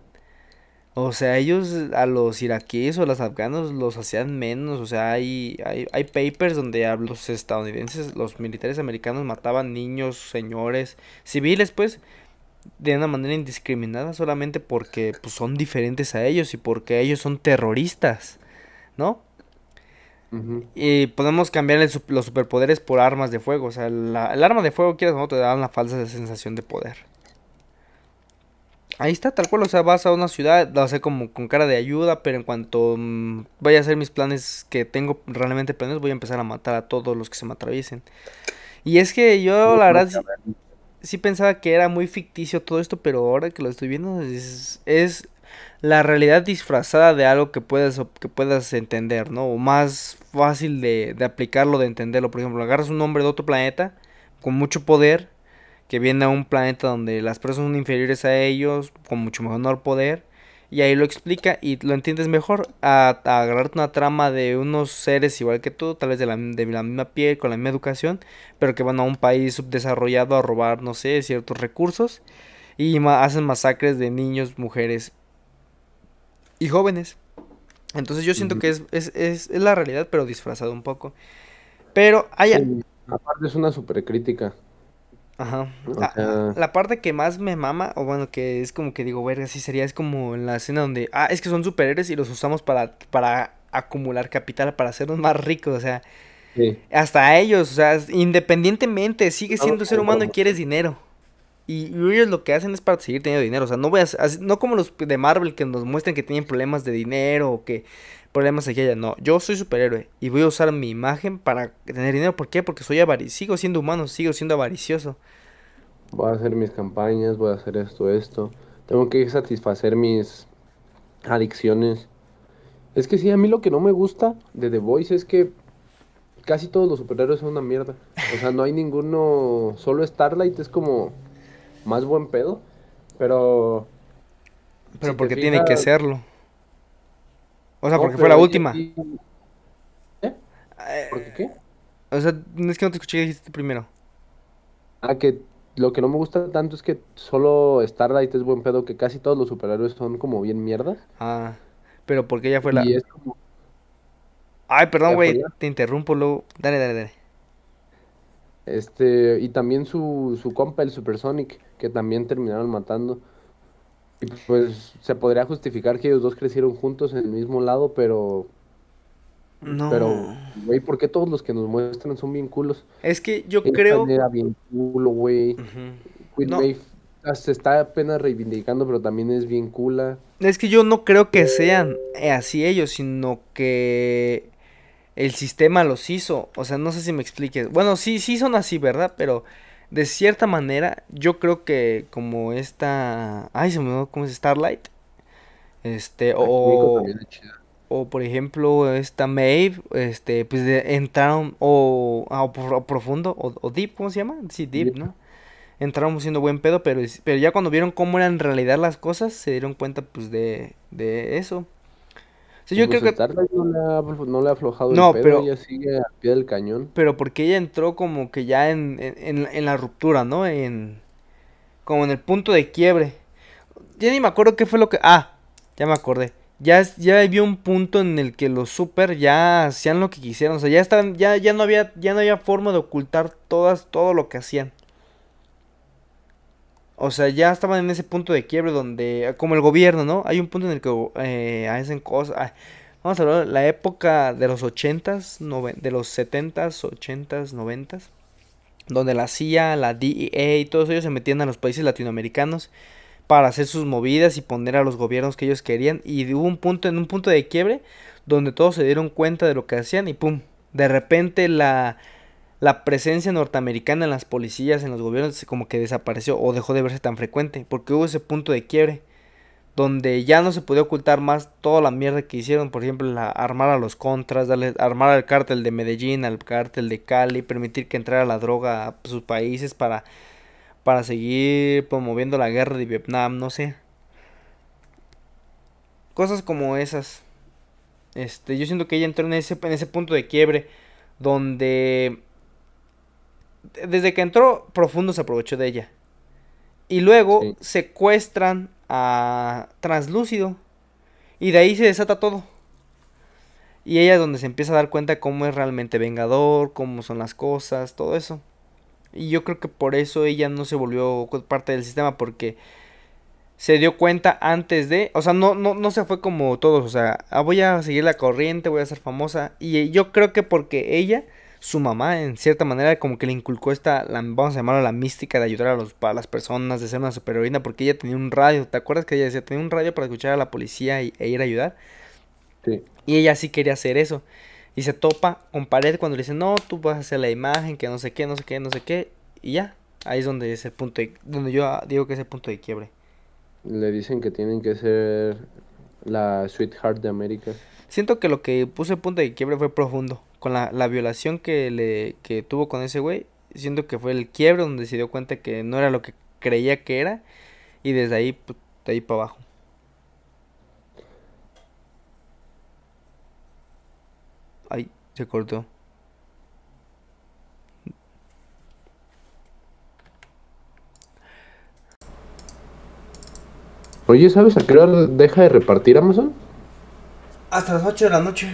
O sea, ellos a los iraquíes o a los afganos los hacían menos. O sea, hay, hay, hay papers donde los estadounidenses, los militares americanos mataban niños, señores, civiles, pues, de una manera indiscriminada solamente porque pues, son diferentes a ellos y porque ellos son terroristas, ¿no? Y podemos cambiar el los superpoderes por armas de fuego. O sea, la- el arma de fuego, quieras o no, te da una falsa sensación de poder. Ahí está, tal cual. O sea, vas a una ciudad, lo hace como con cara de ayuda, pero en cuanto mm, vaya a hacer mis planes que tengo realmente planes, voy a empezar a matar a todos los que se me atraviesen. Y es que yo, la verdad, sí, pensaba que era muy ficticio todo esto, pero ahora que lo estoy viendo es, es la realidad disfrazada de algo que puedas, que puedas entender, ¿no? O más fácil de, de aplicarlo, de entenderlo. Por ejemplo, agarras un hombre de otro planeta con mucho poder, que viene a un planeta donde las personas son inferiores a ellos, con mucho menor poder, y ahí lo explica y lo entiendes mejor a, a agarrarte una trama de unos seres igual que tú, tal vez de la, de la misma piel, con la misma educación, pero que van a un país subdesarrollado a robar, no sé, ciertos recursos y ma- hacen masacres de niños, mujeres y jóvenes. Entonces yo siento que es, es, es, es la realidad, pero disfrazado un poco. Pero hay, a- Sí, aparte es una super crítica. Ajá. O Ah, sea, la parte que más me mama, o bueno, que es como que digo, verga, sí sería, es como en la escena donde, ah, es que son superhéroes y los usamos para, para acumular capital, para hacernos más ricos, o sea, sí, hasta ellos, o sea, independientemente, sigue siendo ser con humano y quieres dinero. Y, ellos lo que hacen es para seguir teniendo dinero, o sea, no voy a, no como los de Marvel que nos muestran que tienen problemas de dinero o que problemas aquí y allá, no, yo soy superhéroe y voy a usar mi imagen para tener dinero, ¿por qué? Porque soy avaric, sigo siendo humano, sigo siendo avaricioso. voy a hacer mis campañas, voy a hacer esto, esto. Tengo que satisfacer mis adicciones. Es que sí, a mí lo que no me gusta de The Voice es que casi todos los superhéroes son una mierda. O sea, no hay ninguno, solo Starlight es como más buen pedo, pero Pero si porque tiene que serlo. O sea, no, porque fue la última. ¿eh? Eh, ¿Por qué qué? o sea, no es que no te escuché, dijiste primero. Ah, que lo que no me gusta tanto es que solo Starlight es buen pedo, que casi todos los superhéroes son como bien mierdas. Ah, pero porque ella fue la... Y es como, Ay, perdón, güey, te interrumpo luego. Dale, dale, dale. Este, y también su, su compa, el Supersonic, que también terminaron matando. Y pues se podría justificar que ellos dos crecieron juntos en el mismo lado, pero. No. Pero, güey, ¿por qué todos los que nos muestran son bien culos? Es que yo Ethan creo. era bien culo, güey. Queen No. Maeve, se está apenas reivindicando, pero también es bien cula. Es que yo no creo que sean eh, así ellos, sino que el sistema los hizo. O sea, no sé si me expliques. Bueno, sí, sí son así, ¿verdad? Pero de cierta manera, yo creo que como esta... Ay, se me olvidó cómo es Starlight. Este, Kimiko o, o por ejemplo esta Maeve, este, pues de- entraron, o, ah, o Pro- o Profundo, o, o Deep, ¿cómo se llama? Sí, Deep, Deep. ¿no? Entraron siendo buen pedo, pero, pero ya cuando vieron cómo eran en realidad las cosas, se dieron cuenta pues de, de eso. O sea, yo Pues creo que, no le ha, aflo- no le ha aflojado el pedo, pero, ella sigue al pie del cañón. pero porque ella entró como que ya en, en, en- la ruptura, ¿no? En, como en el punto de quiebre. Ya ni me acuerdo qué fue lo que, ah, ya me acordé. Ya, ya había un punto en el que los super ya hacían lo que quisieran, o sea, ya estaban, ya, ya no había, ya no había forma de ocultar todas, todo lo que hacían. O sea, ya estaban en ese punto de quiebre donde, como el gobierno, ¿no? Hay un punto en el que eh, hacen cosas. vamos a hablar de la época de los ochentas, noven- de los setentas, ochentas, noventas, donde la CIA, la DEA y todos ellos se metían a los países latinoamericanos para hacer sus movidas y poner a los gobiernos que ellos querían. Y hubo un punto, en un punto de quiebre, donde todos se dieron cuenta de lo que hacían y pum, de repente la, la presencia norteamericana en las policías, en los gobiernos, como que desapareció o dejó de verse tan frecuente, porque hubo ese punto de quiebre, donde ya no se podía ocultar más toda la mierda que hicieron, por ejemplo, la, armar a los contras, armar al cártel de Medellín, al cártel de Cali, permitir que entrara la droga a sus países para, para seguir promoviendo la guerra de Vietnam, no sé. Cosas como esas. Este, yo siento que ella entró en ese, en ese punto de quiebre donde desde que entró Profundo se aprovechó de ella. Y luego Sí. secuestran a Translúcido. Y de ahí se desata todo. Y ella es donde se empieza a dar cuenta cómo es realmente Vengador, cómo son las cosas, todo eso. Y yo creo que por eso ella no se volvió parte del sistema, porque se dio cuenta antes de, o sea, no, no, no se fue como todos, o sea, ah, voy a seguir la corriente, voy a ser famosa. Y yo creo que porque ella, su mamá, en cierta manera, como que le inculcó esta, la, vamos a llamarlo la mística de ayudar a, los, a las personas, de ser una superheroína, porque ella tenía un radio, ¿te acuerdas que ella decía, tenía un radio para escuchar a la policía y, e ir a ayudar? Sí. Y ella sí quería hacer eso. Y se topa con pared cuando le dicen, no, tú vas a hacer la imagen, que no sé qué, no sé qué, no sé qué. Y ya, ahí es donde es el punto de, donde yo digo que es el punto de quiebre. Le dicen que tienen que ser la Sweetheart de América. Siento que lo que puso el punto de quiebre fue profundo. Con la, la violación que le que tuvo con ese güey, siento que fue el quiebre donde se dio cuenta que no era lo que creía que era. Y desde ahí, pues, de ahí para abajo. Ay, se cortó. Oye, ¿sabes a qué hora deja de repartir Amazon? Hasta las 8 de la noche.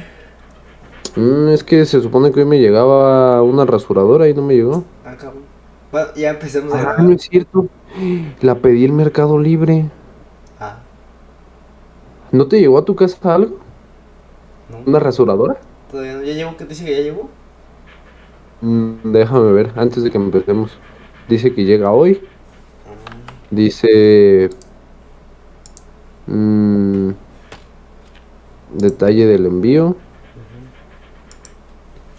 Mm, es que se supone que hoy me llegaba una rasuradora y no me llegó. Ah, cabrón. Bueno, ya empecemos a Ah, grabar. no es cierto. La pedí en Mercado Libre. Ah, ¿No te llegó a tu casa algo? no. ¿Una rasuradora? Todavía no. ¿Ya llegó? ¿Qué te dice que ya llegó? Mm, déjame ver, antes de que empecemos. Dice que llega hoy. Dice... mm, detalle del envío.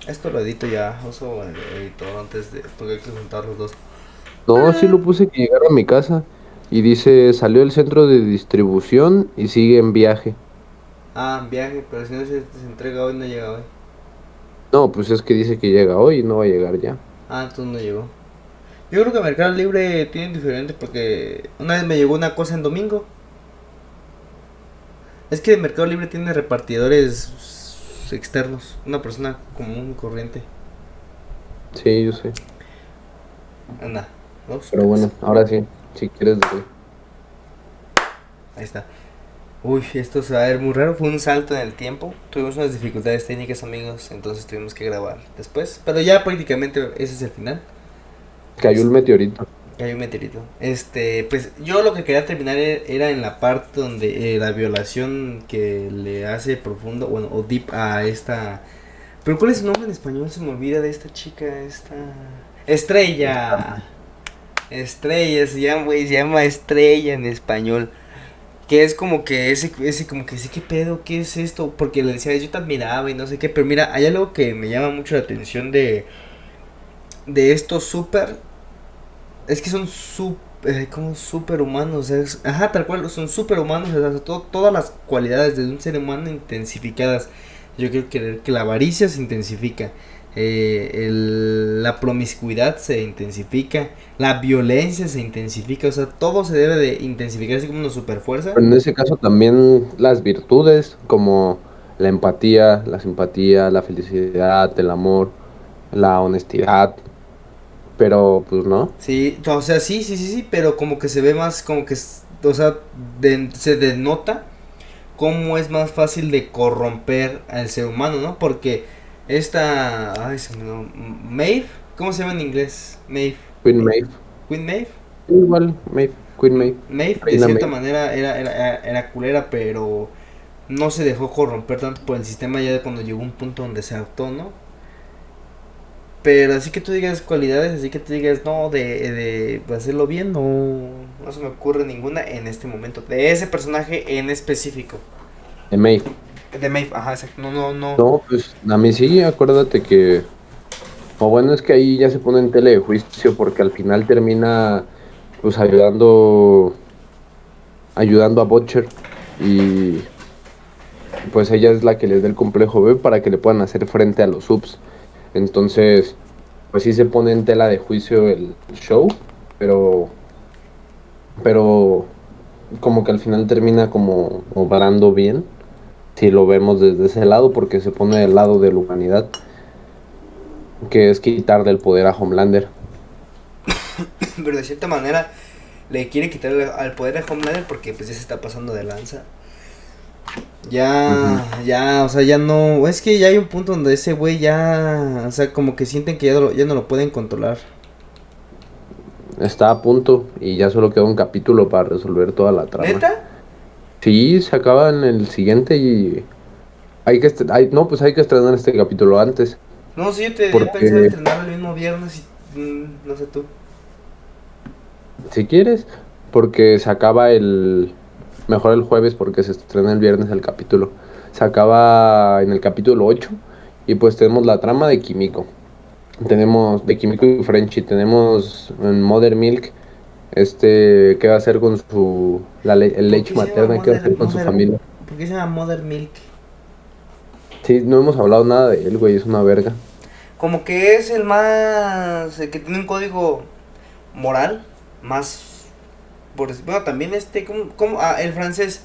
Esto lo edito ya, uso el editor antes de, porque hay que juntar los dos. No, sí lo puse que llegara a mi casa. Y dice, salió el centro de distribución y sigue en viaje. Ah, viaje, pero si no se, se entrega hoy, no llega hoy. No, pues es que dice que llega hoy y no va a llegar ya. Ah, entonces no llegó. Yo creo que Mercado Libre tiene diferente porque una vez me llegó una cosa en domingo. Es que Mercado Libre tiene repartidores externos, una persona común corriente. Sí, yo sé. Anda, Pero bueno, ahora sí, si quieres decir. Ahí está. Uy, esto se va a ver muy raro. Fue un salto en el tiempo. Tuvimos unas dificultades técnicas, amigos. Entonces tuvimos que grabar después. Pero ya prácticamente ese es el final. Cayó un meteorito. Cayó un meteorito. Este, pues yo lo que quería terminar e-, era en la parte donde eh, la violación que le hace profundo, bueno, o deep a esta... Pero ¿cuál es su nombre en español? Se me olvida de esta chica, esta... Estrella. Estrella, se llama, se llama Estrella en español. Que es como que ese, ese, como que sí, ¿qué pedo? ¿Qué es esto? Porque le decía, yo te admiraba y no sé qué. Pero mira, hay algo que me llama mucho la atención de, de estos super. Es que son super, eh, como superhumanos. Es, ajá, tal cual, son superhumanos. O sea, todas las cualidades de un ser humano intensificadas. Yo creo que, que la avaricia se intensifica eh, la promiscuidad se intensifica, la violencia se intensifica, o sea, todo se debe de intensificar así como una superfuerza. en ese caso también las virtudes como la empatía, la simpatía, la felicidad, el amor, la honestidad, pero pues no. Sí, o sea, sí, sí, sí, sí, pero como que se ve más, como que, o sea, se denota cómo es más fácil de corromper al ser humano, ¿no? Porque esta. Ay, se me Maeve. ¿Cómo se llama en inglés? Maeve. Queen Maeve. Queen Maeve. Igual, Maeve. Queen Maeve. Maeve, de cierta manera, era, era, era culera, pero no se dejó corromper tanto por el sistema ya de cuando llegó un punto donde se adaptó, ¿no? Pero así que tú digas cualidades, así que tú digas, no, de, de hacerlo bien, no, no se me ocurre ninguna en este momento. De ese personaje en específico. De Maeve. De Maeve, ajá, exacto. No, no, no. No, pues a mí sí, acuérdate que. O bueno, es que ahí ya se pone en tele de juicio porque al final termina pues ayudando ayudando a Butcher y pues ella es la que les da el complejo B para que le puedan hacer frente a los subs. Entonces, pues sí se pone en tela de juicio el show, pero pero como que al final termina como obrando bien si lo vemos desde ese lado, porque se pone del lado de la humanidad, que es quitarle el poder a Homelander. Pero de cierta manera le quiere quitarle al poder a Homelander porque pues ya se está pasando de lanza. Ya, ya, o sea, ya no, es que ya hay un punto donde ese güey ya, o sea, como que sienten que ya, lo, ya no lo pueden controlar. Está a punto y ya solo queda un capítulo para resolver toda la trama. ¿Neta? Sí, se acaba en el siguiente y hay que hay, no, pues hay que estrenar este capítulo antes. No, sí, yo te porque... pensé estrenar el mismo viernes y mm, no sé tú. Si quieres, porque se acaba el mejor el jueves porque se estrena el viernes el capítulo. Se acaba en el capítulo 8 y pues tenemos la trama de Kimiko. Tenemos de Kimiko y Frenchy, tenemos en Mother Milk este, ¿qué va a hacer con su, la el leche materna? ¿Qué va a hacer con su familia? ¿Por qué se llama Mother Milk? Sí, no hemos hablado nada de él, güey, es una verga. Como que es el más, el que tiene un código moral, más, por, bueno, también este, ¿cómo, ah, el francés,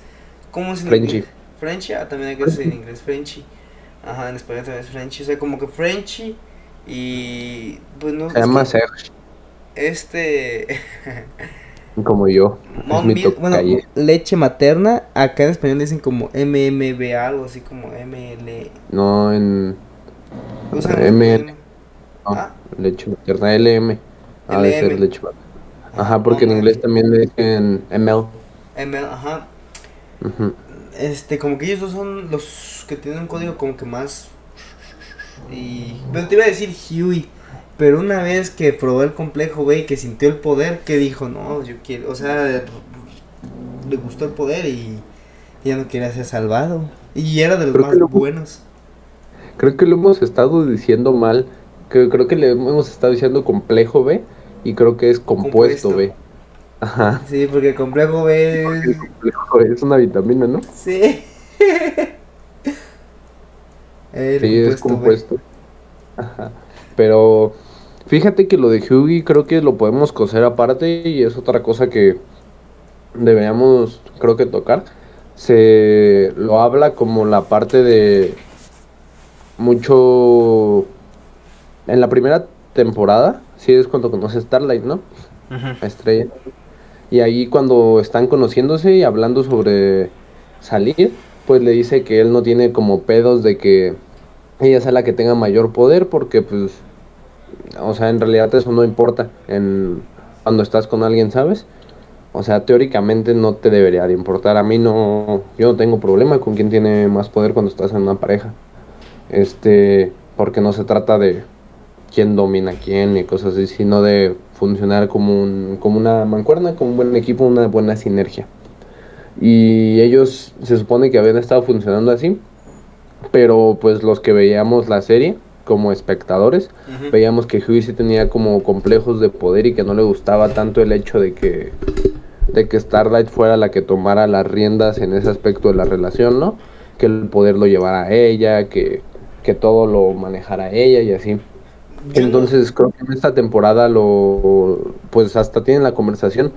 ¿cómo es en Frenchy. Frenchy, ah, también hay que decir en inglés, Frenchy. Ajá, en español también es Frenchy, o sea, como que Frenchy y, pues no Se llama Serge. Este. como yo. bueno, leche materna. Acá en español dicen como MMB, algo así como ML. No, en. ML. ¿Ah? Leche materna, LM. Ha de ser leche materna. Ajá, porque en inglés también le dicen ML. ML, ajá. Este, como que ellos dos son los que tienen un código como que más. Y. Pero te iba a decir Huey. Pero una vez que probó el complejo B y que sintió el poder, que dijo, no, yo quiero, o sea, le gustó el poder y ya no quería ser salvado. Y era de los más buenos. Creo que lo hemos estado diciendo mal. Que, creo que le hemos estado diciendo complejo B y creo que es compuesto, B. Ajá. Sí, porque complejo B es... complejo B es una vitamina, ¿no? Sí. sí, es compuesto. Ajá. Pero Fíjate que lo de Hughie creo que lo podemos coser aparte y es otra cosa que deberíamos, creo que tocar. Se lo habla como la parte de mucho... En la primera temporada, sí es cuando conoce Starlight, ¿no? Estrella. Y ahí cuando están conociéndose y hablando sobre salir, pues le dice que él no tiene como pedos de que ella sea la que tenga mayor poder porque pues o sea, en realidad eso no importa en, cuando estás con alguien, ¿sabes? O sea, teóricamente no te debería de importar. A mí no, yo no tengo problema con quien tiene más poder cuando estás en una pareja. Este, porque no se trata de quién domina quién y cosas así, sino de funcionar como, un, como una mancuerna, como un buen equipo, una buena sinergia. Y ellos se supone que habían estado funcionando así, pero pues los que veíamos la serie como espectadores, veíamos que sí tenía como complejos de poder y que no le gustaba tanto el hecho de que, de que Starlight fuera la que tomara las riendas en ese aspecto de la relación, ¿no? Que el poder lo llevara a ella, que, que todo lo manejara ella y así. Entonces creo que en esta temporada lo, pues hasta tienen la conversación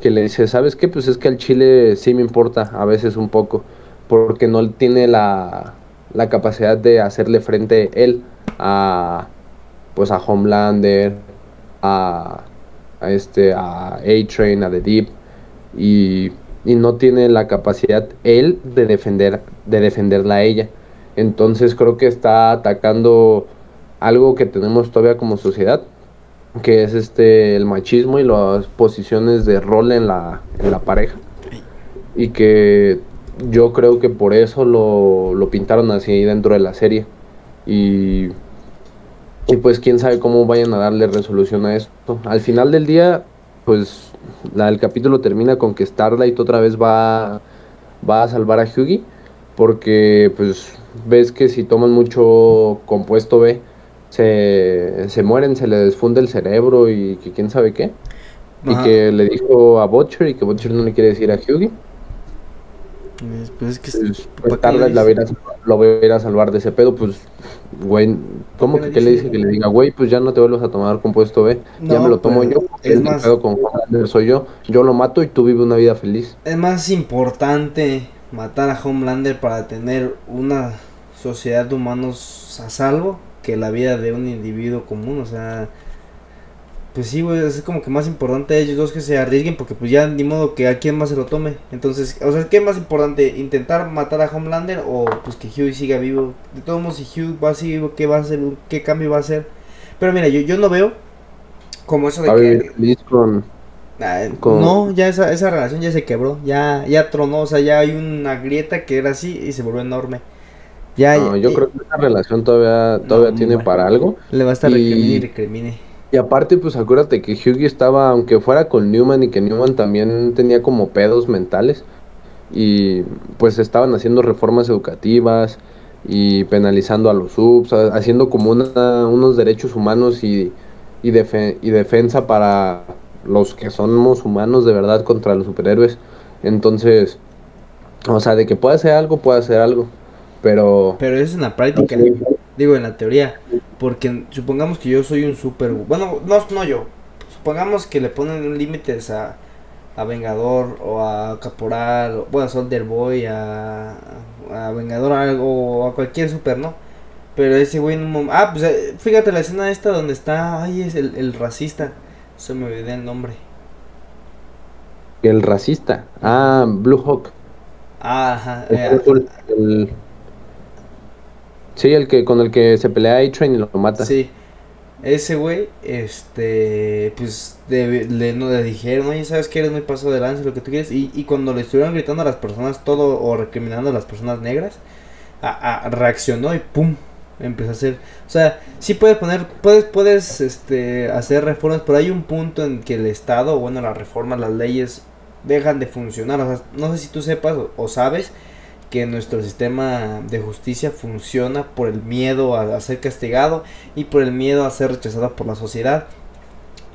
que le dice, ¿sabes qué? Pues es que al Chile sí me importa a veces un poco, porque no tiene la, la capacidad de hacerle frente él a pues a Homelander, a, a este a A-Train, a The Deep y, y, no tiene la capacidad él de defender de defenderla a ella. Entonces creo que está atacando algo que tenemos todavía como sociedad, que es este el machismo y las posiciones de rol en la, en la pareja. Y que yo creo que por eso lo, lo pintaron así dentro de la serie. Y, y pues quién sabe cómo vayan a darle resolución a esto. Al final del día, pues la, el capítulo termina con que Starlight otra vez va, va a salvar a Hughie. Porque pues ves que si toman mucho compuesto B, se, se mueren, se le desfunde el cerebro y que quién sabe qué. Y que le dijo a Butcher y que Butcher no le quiere decir a Hughie. Pues es que pues, pues tarde la lo voy a ir a salvar de ese pedo, pues, güey, ¿cómo que, le dice que le diga, güey, pues ya no te vuelvas a tomar compuesto B, ya me lo tomo pues, yo, es más, pedo con soy yo, yo lo mato y tú vives una vida feliz. Es más importante matar a Homelander para tener una sociedad de humanos a salvo que la vida de un individuo común, o sea, pues sí, güey, es como que más importante a ellos dos que se arriesguen porque pues ya ni modo que a quien más se lo tome. Entonces, o sea, ¿qué es más importante? ¿Intentar matar a Homelander o pues que Hugh siga vivo? De todos modos, si Hugh va a seguir vivo, ¿qué va a hacer? ¿Qué cambio va a hacer? Pero mira, yo, yo no veo como eso de que... Ah, con, No, ya esa, esa relación ya se quebró, ya, ya tronó, o sea, ya hay una grieta que era así y se volvió enorme. Ya, no, yo creo que esa relación todavía, todavía tiene para algo. Le va a estar y... recrimine y aparte, pues acuérdate que Hughie estaba, aunque fuera con Newman y que Newman también tenía como pedos mentales, y pues estaban haciendo reformas educativas y penalizando a los subs, haciendo como una, unos derechos humanos y, y, y defensa para los que somos humanos de verdad contra los superhéroes. Entonces, o sea, de que puede hacer algo, puede hacer algo, pero... Pero es en la práctica, digo, en la teoría. Porque supongamos que yo soy un super... Bueno, no, no yo. Supongamos que le ponen límites a, a Vengador o a Caporal, o, bueno, a Soldier Boy, a, a Vengador algo, o a cualquier super, ¿no? Pero ese güey en un momento... Ah, pues eh, fíjate la escena esta donde está... Ay, es el, el racista. Se me olvidó el nombre. El racista. Ah, Blue Hawk. Ah, ajá. Eh, el, Sí, el que con el que se pelea A-Train y lo mata. Sí. Ese güey, este, pues le, no, le dijeron, oye, ¿sabes que eres muy paso de lanza, lo que tú quieres? Y, y cuando le estuvieron gritando a las personas todo o recriminando a las personas negras, a, reaccionó y ¡pum! Empezó a hacer, o sea, sí puedes poner, puedes, puedes, este, hacer reformas, pero hay un punto en que el Estado, bueno, las reformas, las leyes dejan de funcionar, o sea, no sé si tú sepas o sabes, que nuestro sistema de justicia funciona por el miedo a, ser castigado y por el miedo a ser rechazado por la sociedad.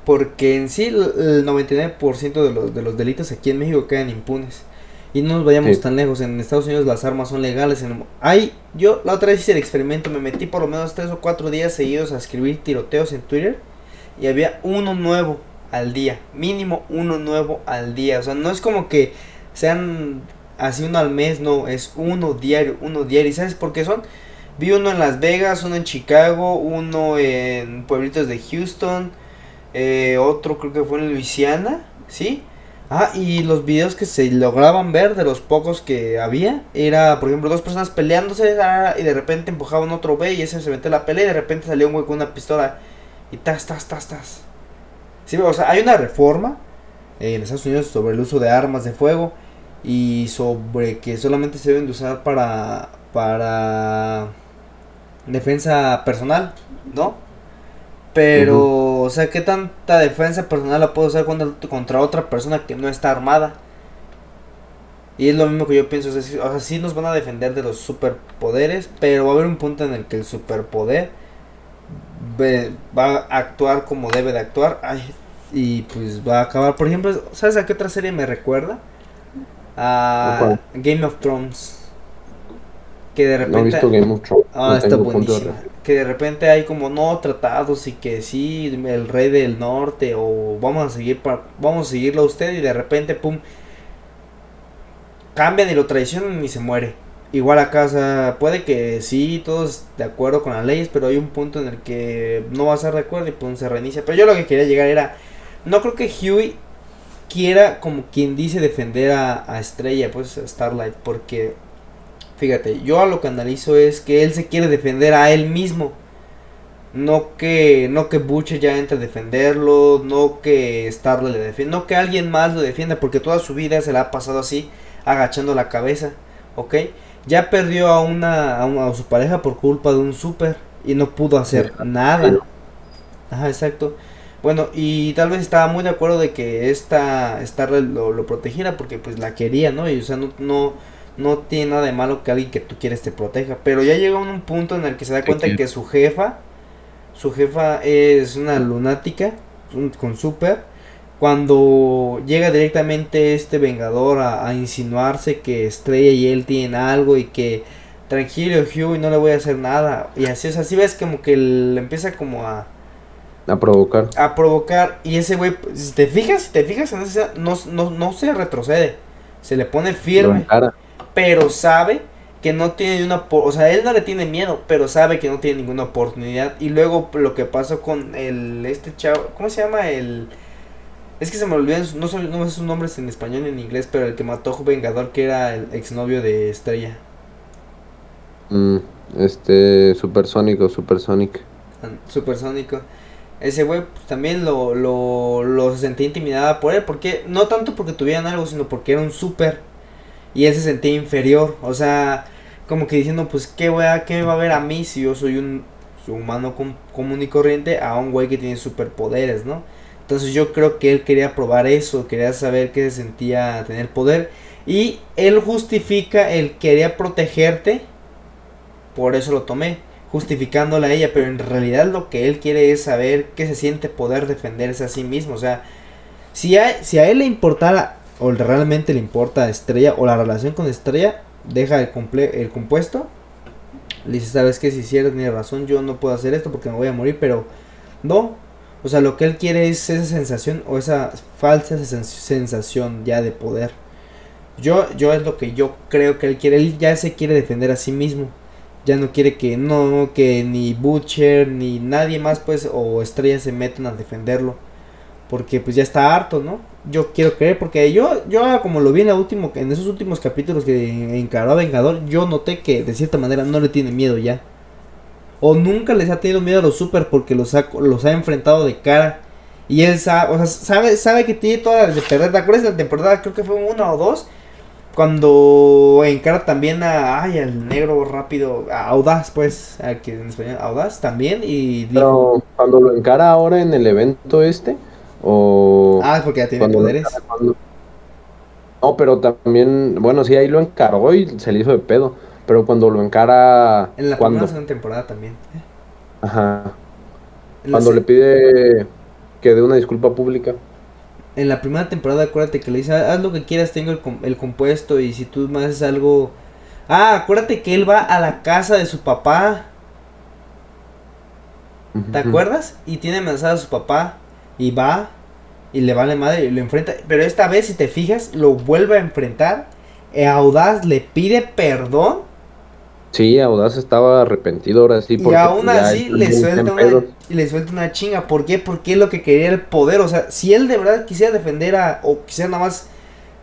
Porque en sí el 99% de los, de los delitos aquí en México quedan impunes. Y no nos vayamos tan lejos. En Estados Unidos las armas son legales. En, hay, yo la otra vez hice el experimento. Me metí por lo menos 3 o 4 días seguidos a escribir tiroteos en Twitter. Y había uno nuevo al día. Mínimo uno nuevo al día. O sea, no es como que sean así uno al mes, no, es uno diario, uno diario. ¿Y sabes por qué son? Vi uno en Las Vegas, uno en Chicago, uno en pueblitos de Houston, eh, otro creo que fue en Luisiana, ¿sí? Ah, y los videos que se lograban ver de los pocos que había, era, por ejemplo, dos personas peleándose ah, y de repente empujaban otro güey y ese se mete la pelea y de repente salió un güey con una pistola. Y tas, tas, tas, tas. Sí, o sea, hay una reforma en Estados Unidos sobre el uso de armas de fuego y sobre que solamente se deben de usar para para defensa personal, ¿no? Pero, o sea, ¿qué tanta defensa personal la puedo usar contra, contra otra persona que no está armada? Y es lo mismo que yo pienso, o sea, sí nos van a defender de los superpoderes, pero va a haber un punto en el que el superpoder va a actuar como debe de actuar. y pues va a acabar. Por ejemplo, ¿sabes a qué otra serie me recuerda? A Game of Thrones. Que de repente. No he visto Game of Thrones. Ah, está buenísimo. Que de repente hay como no tratados y que sí, el rey del norte o vamos a seguir vamos a seguirlo a usted y de repente pum cambian y lo traicionan y se muere. Igual a casa, puede que sí, todos de acuerdo con las leyes, pero hay un punto en el que no va a ser de acuerdo y pum se reinicia. Pero yo lo que quería llegar era, no creo que Huey quiera como quien dice defender a, a Estrella, pues a Starlight, porque fíjate, yo a lo que analizo es que él se quiere defender a él mismo. No que, no que Butcher ya entre a defenderlo, no que Starlight le defienda, no que alguien más lo defienda, porque toda su vida se la ha pasado así agachando la cabeza, ¿ok? Ya perdió a una, a, su pareja por culpa de un super y no pudo hacer nada. Ajá, exacto. Bueno, y tal vez estaba muy de acuerdo de que esta Starlet lo, lo protegiera porque pues la quería, ¿no? Y o sea, no, no, no tiene nada de malo que alguien que tú quieres te proteja. Pero ya llega un punto en el que se da cuenta que su jefa, su jefa es una lunática con super cuando llega directamente este Vengador a, insinuarse que Estrella y él tienen algo y que tranquilo Hugh y no le voy a hacer nada. Y así es, así ves como que le empieza como a... A provocar. A provocar. Y ese güey, si te fijas, si te fijas en ese, no, no, no se retrocede. Se le pone firme. Pero sabe que no tiene una... O sea, él no le tiene miedo, pero sabe que no tiene ninguna oportunidad. Y luego lo que pasó con el... Este chavo... ¿Cómo se llama? El es que se me olvidan, no, son, no sé sus nombres en español ni en inglés, pero el que mató a Vengador, que era el exnovio de Estrella. Mm, este, Supersónico, Supersonic. Supersónico. Ese güey pues, también lo, lo, lo sentía intimidada por él, porque no tanto porque tuvieran algo, sino porque era un super. Y él se sentía inferior, o sea, como que diciendo, pues, ¿qué, voy a, qué va a ver a mí si yo soy un humano común y corriente a un güey que tiene superpoderes, ¿no? Entonces yo creo que él quería probar eso, quería saber qué se sentía tener poder. Y él justifica, él quería protegerte, por eso lo tomé, justificándole a ella, pero en realidad lo que él quiere es saber qué se siente poder defenderse a sí mismo. O sea, si a, si a él le importara, o realmente le importa Estrella, o la relación con Estrella, deja el, el compuesto. Le dice, sabes que si hicieras tiene razón, yo no puedo hacer esto porque me voy a morir, pero no, o sea, lo que él quiere es esa sensación o esa falsa sensación ya de poder. Yo, yo es lo que yo creo que él quiere. Él ya se quiere defender a sí mismo. Ya no quiere que no, que ni Butcher ni nadie más pues o Estrella se metan a defenderlo. Porque pues ya está harto, ¿no? Yo quiero creer porque yo, yo como lo vi en, último, en esos últimos capítulos que encaró a Vengador, yo noté que de cierta manera no le tiene miedo ya o nunca les ha tenido miedo a los super porque los ha, los ha enfrentado de cara. Y él sabe, o sea, sabe, sabe que tiene todas las de perder. ¿Te acuerdas de la temporada? Creo que fue una o dos. Cuando encara también a, ay, al negro rápido, a Audaz, pues, a que en español, Audaz también. Y Pero cuando lo encara ahora en el evento este, o. Ah, porque ya tiene poderes. No, pero también, bueno, sí, ahí lo encargó y se le hizo de pedo. Pero cuando lo encara. En la cuando... primera temporada también. Ajá. cuando le pide que dé una disculpa pública. En la primera temporada, acuérdate que le dice: Haz lo que quieras, tengo el, el compuesto. Y si tú me haces algo. Ah, acuérdate que él va a la casa de su papá. ¿Te acuerdas? Y tiene amenazado a su papá. Y va. Y le vale madre y lo enfrenta. Pero esta vez, si te fijas, lo vuelve a enfrentar. Audaz le pide perdón Sí, Audaz estaba arrepentido ahora sí. Y aún así le suelta, una, le suelta una chinga. ¿Por qué? Porque es lo que quería el poder. O sea, si él de verdad quisiera defender a. O quisiera nada más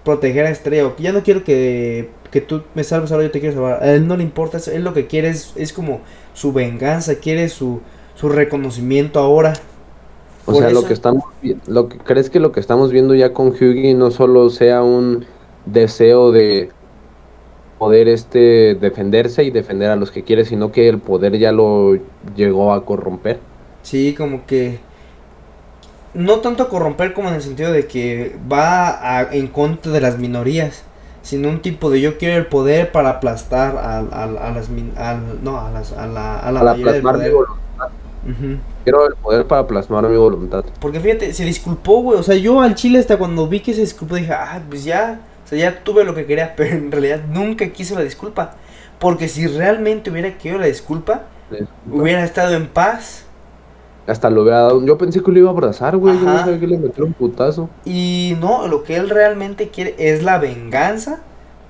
proteger a Estrella. O que ya no quiero que, que tú me salves ahora, yo te quiero salvar. A él no le importa. Él lo que quiere es, es como su venganza. Quiere su, su reconocimiento ahora. O sea, lo que estamos lo que crees que lo que estamos viendo ya con Hughie no solo sea un deseo de poder este defenderse y defender a los que quiere, sino que el poder ya lo llegó a corromper. Sí, como que no tanto a corromper como en el sentido de que va en contra de las minorías, sino un tipo de yo quiero el poder para aplastar a, a, a las no a las a la a la mayoría del poder. Quiero el poder para plasmar mi voluntad. Porque fíjate, se disculpó, güey. O sea, yo al chile hasta cuando vi que se disculpó dije, ah, pues ya. Sea, ya tuve lo que quería, pero en realidad nunca quiso la disculpa. Porque si realmente hubiera querido la disculpa, hubiera estado en paz. Hasta lo hubiera dado. Yo pensé que lo iba a abrazar, güey. Yo no sabía que le metiera un putazo. Y no, lo que él realmente quiere es la venganza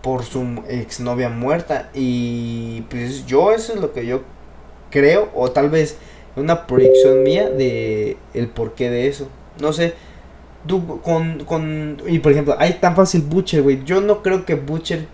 por su exnovia muerta. Y pues yo, eso es lo que yo creo. O tal vez una proyección mía de el porqué de eso. No sé, tú con, con, y por ejemplo, hay tan fácil Butcher, güey. Yo no creo que Butcher,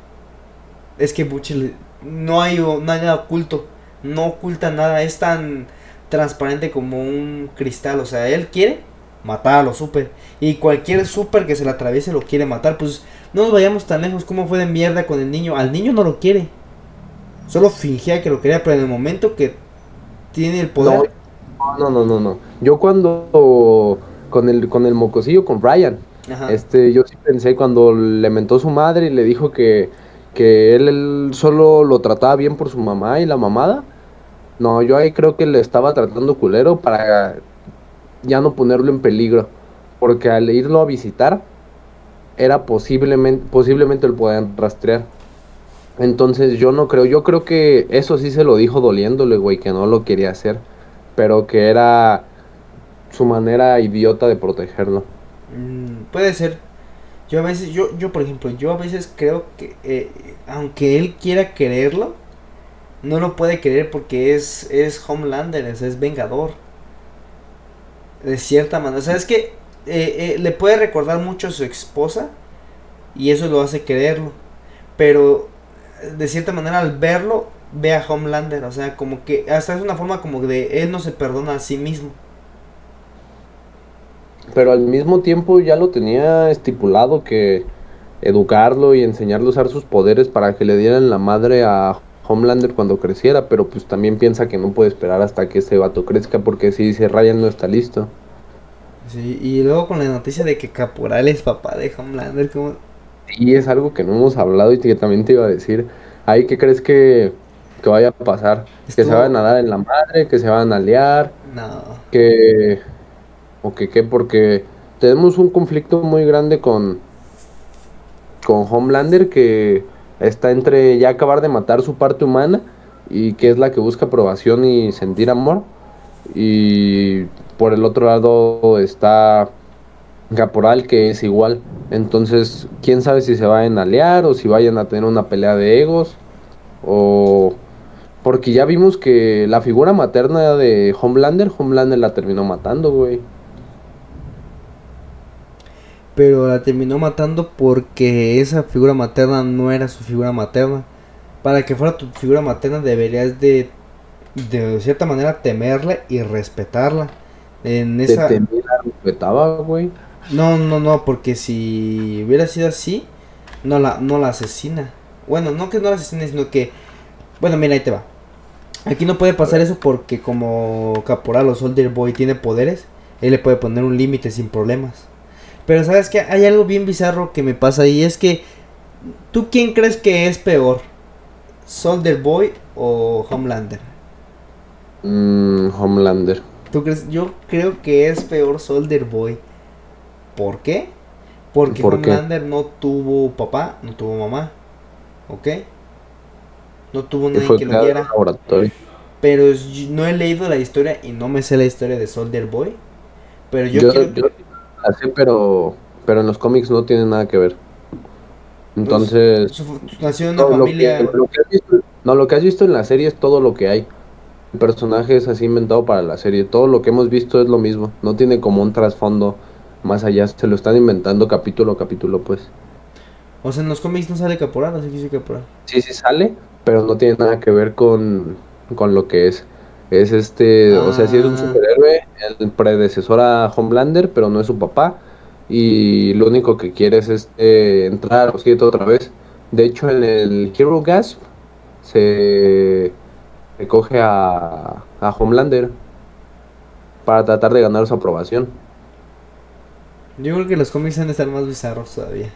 es que Butcher no hay, no hay nada oculto, no oculta nada, es tan transparente como un cristal, o sea, él quiere matar a los super y cualquier super que se le atraviese lo quiere matar, pues no nos vayamos tan lejos, como fue de mierda con el niño, al niño no lo quiere. Solo fingía que lo quería, pero en el momento que tiene el poder. No, no, no, no. Yo cuando con el con el mocosillo con Brian, este, yo sí pensé cuando le mentó su madre y le dijo que, que él, solo lo trataba bien por su mamá y la mamada. No, yo ahí creo que le estaba tratando culero para ya no ponerlo en peligro, porque al irlo a visitar era posiblemente posiblemente lo podían rastrear. Entonces yo no creo, yo creo que eso sí se lo dijo doliéndole, güey, que no lo quería hacer, pero que era su manera idiota de protegerlo. Mm, puede ser. Yo a veces, yo, yo por ejemplo, yo a veces creo que eh, aunque él quiera quererlo, no lo puede querer porque es, es Homelander, es, vengador. De cierta manera. O sea, es que eh, eh, le puede recordar mucho a su esposa y eso lo hace quererlo. Pero de cierta manera al verlo ve a Homelander, o sea, como que hasta es una forma como de él no se perdona a sí mismo. Pero al mismo tiempo ya lo tenía estipulado que educarlo y enseñarle a usar sus poderes para que le dieran la madre a Homelander cuando creciera, pero pues también piensa que no puede esperar hasta que ese vato crezca porque si dice Ryan no está listo. Sí, y luego con la noticia de que Caporal es papá de Homelander, como y es algo que no hemos hablado y que también te iba a decir. Ahí, ¿qué crees que, vaya a pasar? ¿Que se van a dar en la madre? ¿Que se van a liar? No. ¿Que... ¿O que qué? Porque tenemos un conflicto muy grande con... Con Homelander que está entre ya acabar de matar su parte humana y que es la que busca aprobación y sentir amor. Y por el otro lado está Caporal que es igual. Entonces, quién sabe si se vayan a aliar o si vayan a tener una pelea de egos. O. Porque ya vimos que la figura materna de Homelander, Homelander la terminó matando, güey. Pero la terminó matando porque esa figura materna no era su figura materna. Para que fuera tu figura materna deberías de, de cierta manera temerla y respetarla. En esa... respetaba, güey. No, no, no, porque si hubiera sido así, no la, no la asesina. Bueno, no que no la asesine, sino que... Bueno, mira, ahí te va. Aquí no puede pasar eso porque como Caporal o Soldier Boy tiene poderes, él le puede poner un límite sin problemas. Pero sabes que hay algo bien bizarro que me pasa y es que... ¿Tú quién crees que es peor? ¿Soldier Boy o Homelander? Mm, Homelander. ¿Tú crees? Yo creo que es peor Soldier Boy. ¿Por qué? Porque Homelander no tuvo papá, no tuvo mamá. ¿Ok? No tuvo nadie que lo viera. Pero no he leído la historia y no me sé la historia de Soldier Boy. Pero yo, quiero... pero, pero en los cómics no tiene nada que ver. Pues, Entonces... en una familia... no, lo que has visto en la serie es todo lo que hay. El personaje es así inventado para la serie. Todo lo que hemos visto es lo mismo. No tiene como un trasfondo más allá. Se lo están inventando capítulo a capítulo, pues. O sea, en los cómics no sale Caporal, así que sí Caporal. Sí, sí sale, pero no tiene nada que ver con, con lo que es. Es este, o sea, si es un ah. superhéroe, el predecesor a Homelander, pero no es su papá. Y lo único que quiere es este, entrar a los siete otra vez. De hecho, en el Hero Gasp se, se coge a, a Homelander para tratar de ganar su aprobación. Yo creo que los cómics han de estar más bizarros todavía.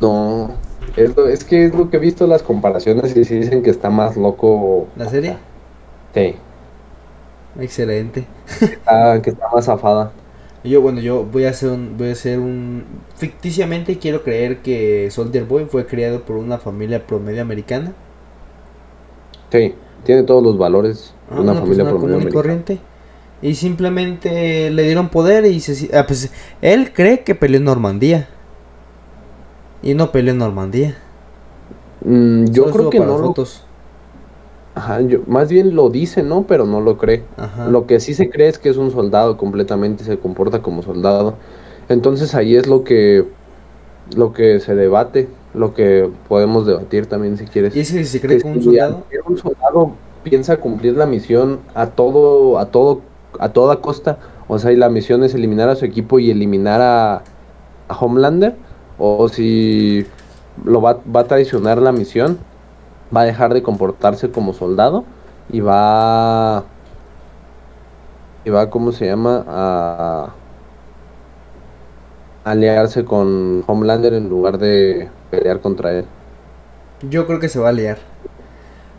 No, es, lo- es que es lo que he visto las comparaciones y sí dicen que está más loco. ¿La serie? Sí, Excelente. está- que está más zafada. Yo, bueno, yo voy a hacer un, voy a hacer un, ficticiamente quiero creer que Soldier Boy fue criado por una familia promedio americana. Sí, tiene todos los valores Ah, una, una familia promedio americana. corriente. Y simplemente le dieron poder y se, ah, pues, él cree que peleó en Normandía. Y no peleó en Normandía. Mm, yo Solo creo que no lo. Ajá, yo- más bien lo dice, ¿no? Pero no lo cree. Ajá. Lo que sí se cree es que es un soldado completamente, se comporta como soldado. Entonces ahí es lo que lo que se debate, lo que podemos debatir también si quieres. Y si se cree que como un si soldado. un soldado piensa cumplir la misión a todo, a todo, a toda costa, o sea, y la misión es eliminar a su equipo y eliminar a, a Homelander, o si lo va, va a traicionar la misión, va a dejar de comportarse como soldado y va y va, ¿cómo se llama? A aliarse con Homelander en lugar de pelear contra él. Yo creo que se va a liar.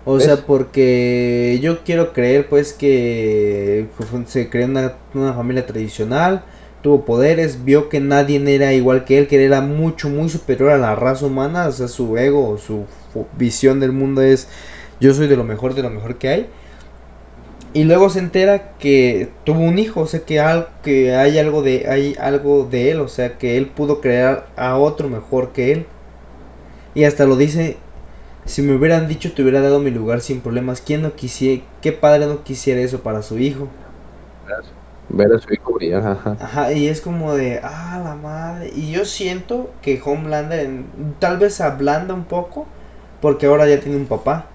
O ¿Ves? sea, porque yo quiero creer pues que fue- se creó una, una familia tradicional, tuvo poderes, vio que nadie era igual que él, que él era mucho, muy superior a la raza humana, o sea, su ego, su visión del mundo es yo soy de lo mejor, de lo mejor que hay. Y luego se entera que tuvo un hijo, o sea, que, al- que hay, algo de, hay algo de él, o sea, que él pudo crear a otro mejor que él. Y hasta lo dice, si me hubieran dicho te hubiera dado mi lugar sin problemas. ¿Quién no quisiera, qué padre no quisiera eso para su hijo? Ver a su hijo brillar, ajá. Ajá, y es como de, ah, la madre. Y yo siento que Homelander en- tal vez ablanda un poco, porque ahora ya tiene un papá.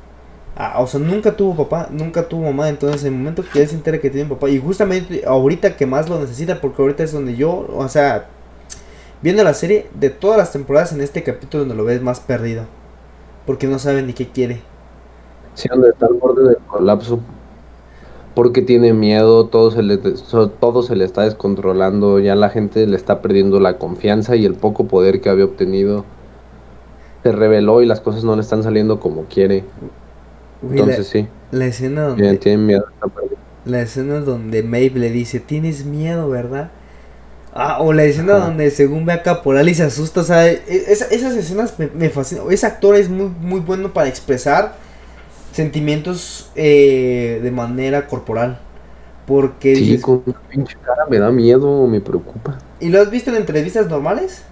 Ah, o sea, nunca tuvo papá, nunca tuvo mamá. Entonces, en el momento que él se entera que tiene un papá, y justamente ahorita que más lo necesita, porque ahorita es donde yo, o sea, viendo la serie, de todas las temporadas, en este capítulo donde lo ves más perdido, porque no sabe ni qué quiere. Sí, donde está al borde del colapso. Porque tiene miedo, todo se, le, todo se le está descontrolando, ya la gente le está perdiendo la confianza y el poco poder que había obtenido. Se reveló y las cosas no le están saliendo como quiere. Güey, la- Entonces sí, la, escena donde, tiene miedo. la escena donde Maeve le dice, tienes miedo, ¿verdad? Ah, o la escena Ajá. donde según ve a Caporal y se asusta, o sea, e- esa- esas escenas me, me fascinan. Ese actor es muy, muy bueno para expresar sentimientos eh, de manera corporal. Porque Sí, dices- con una pinche cara me da miedo, me preocupa. ¿Y lo has visto en entrevistas normales?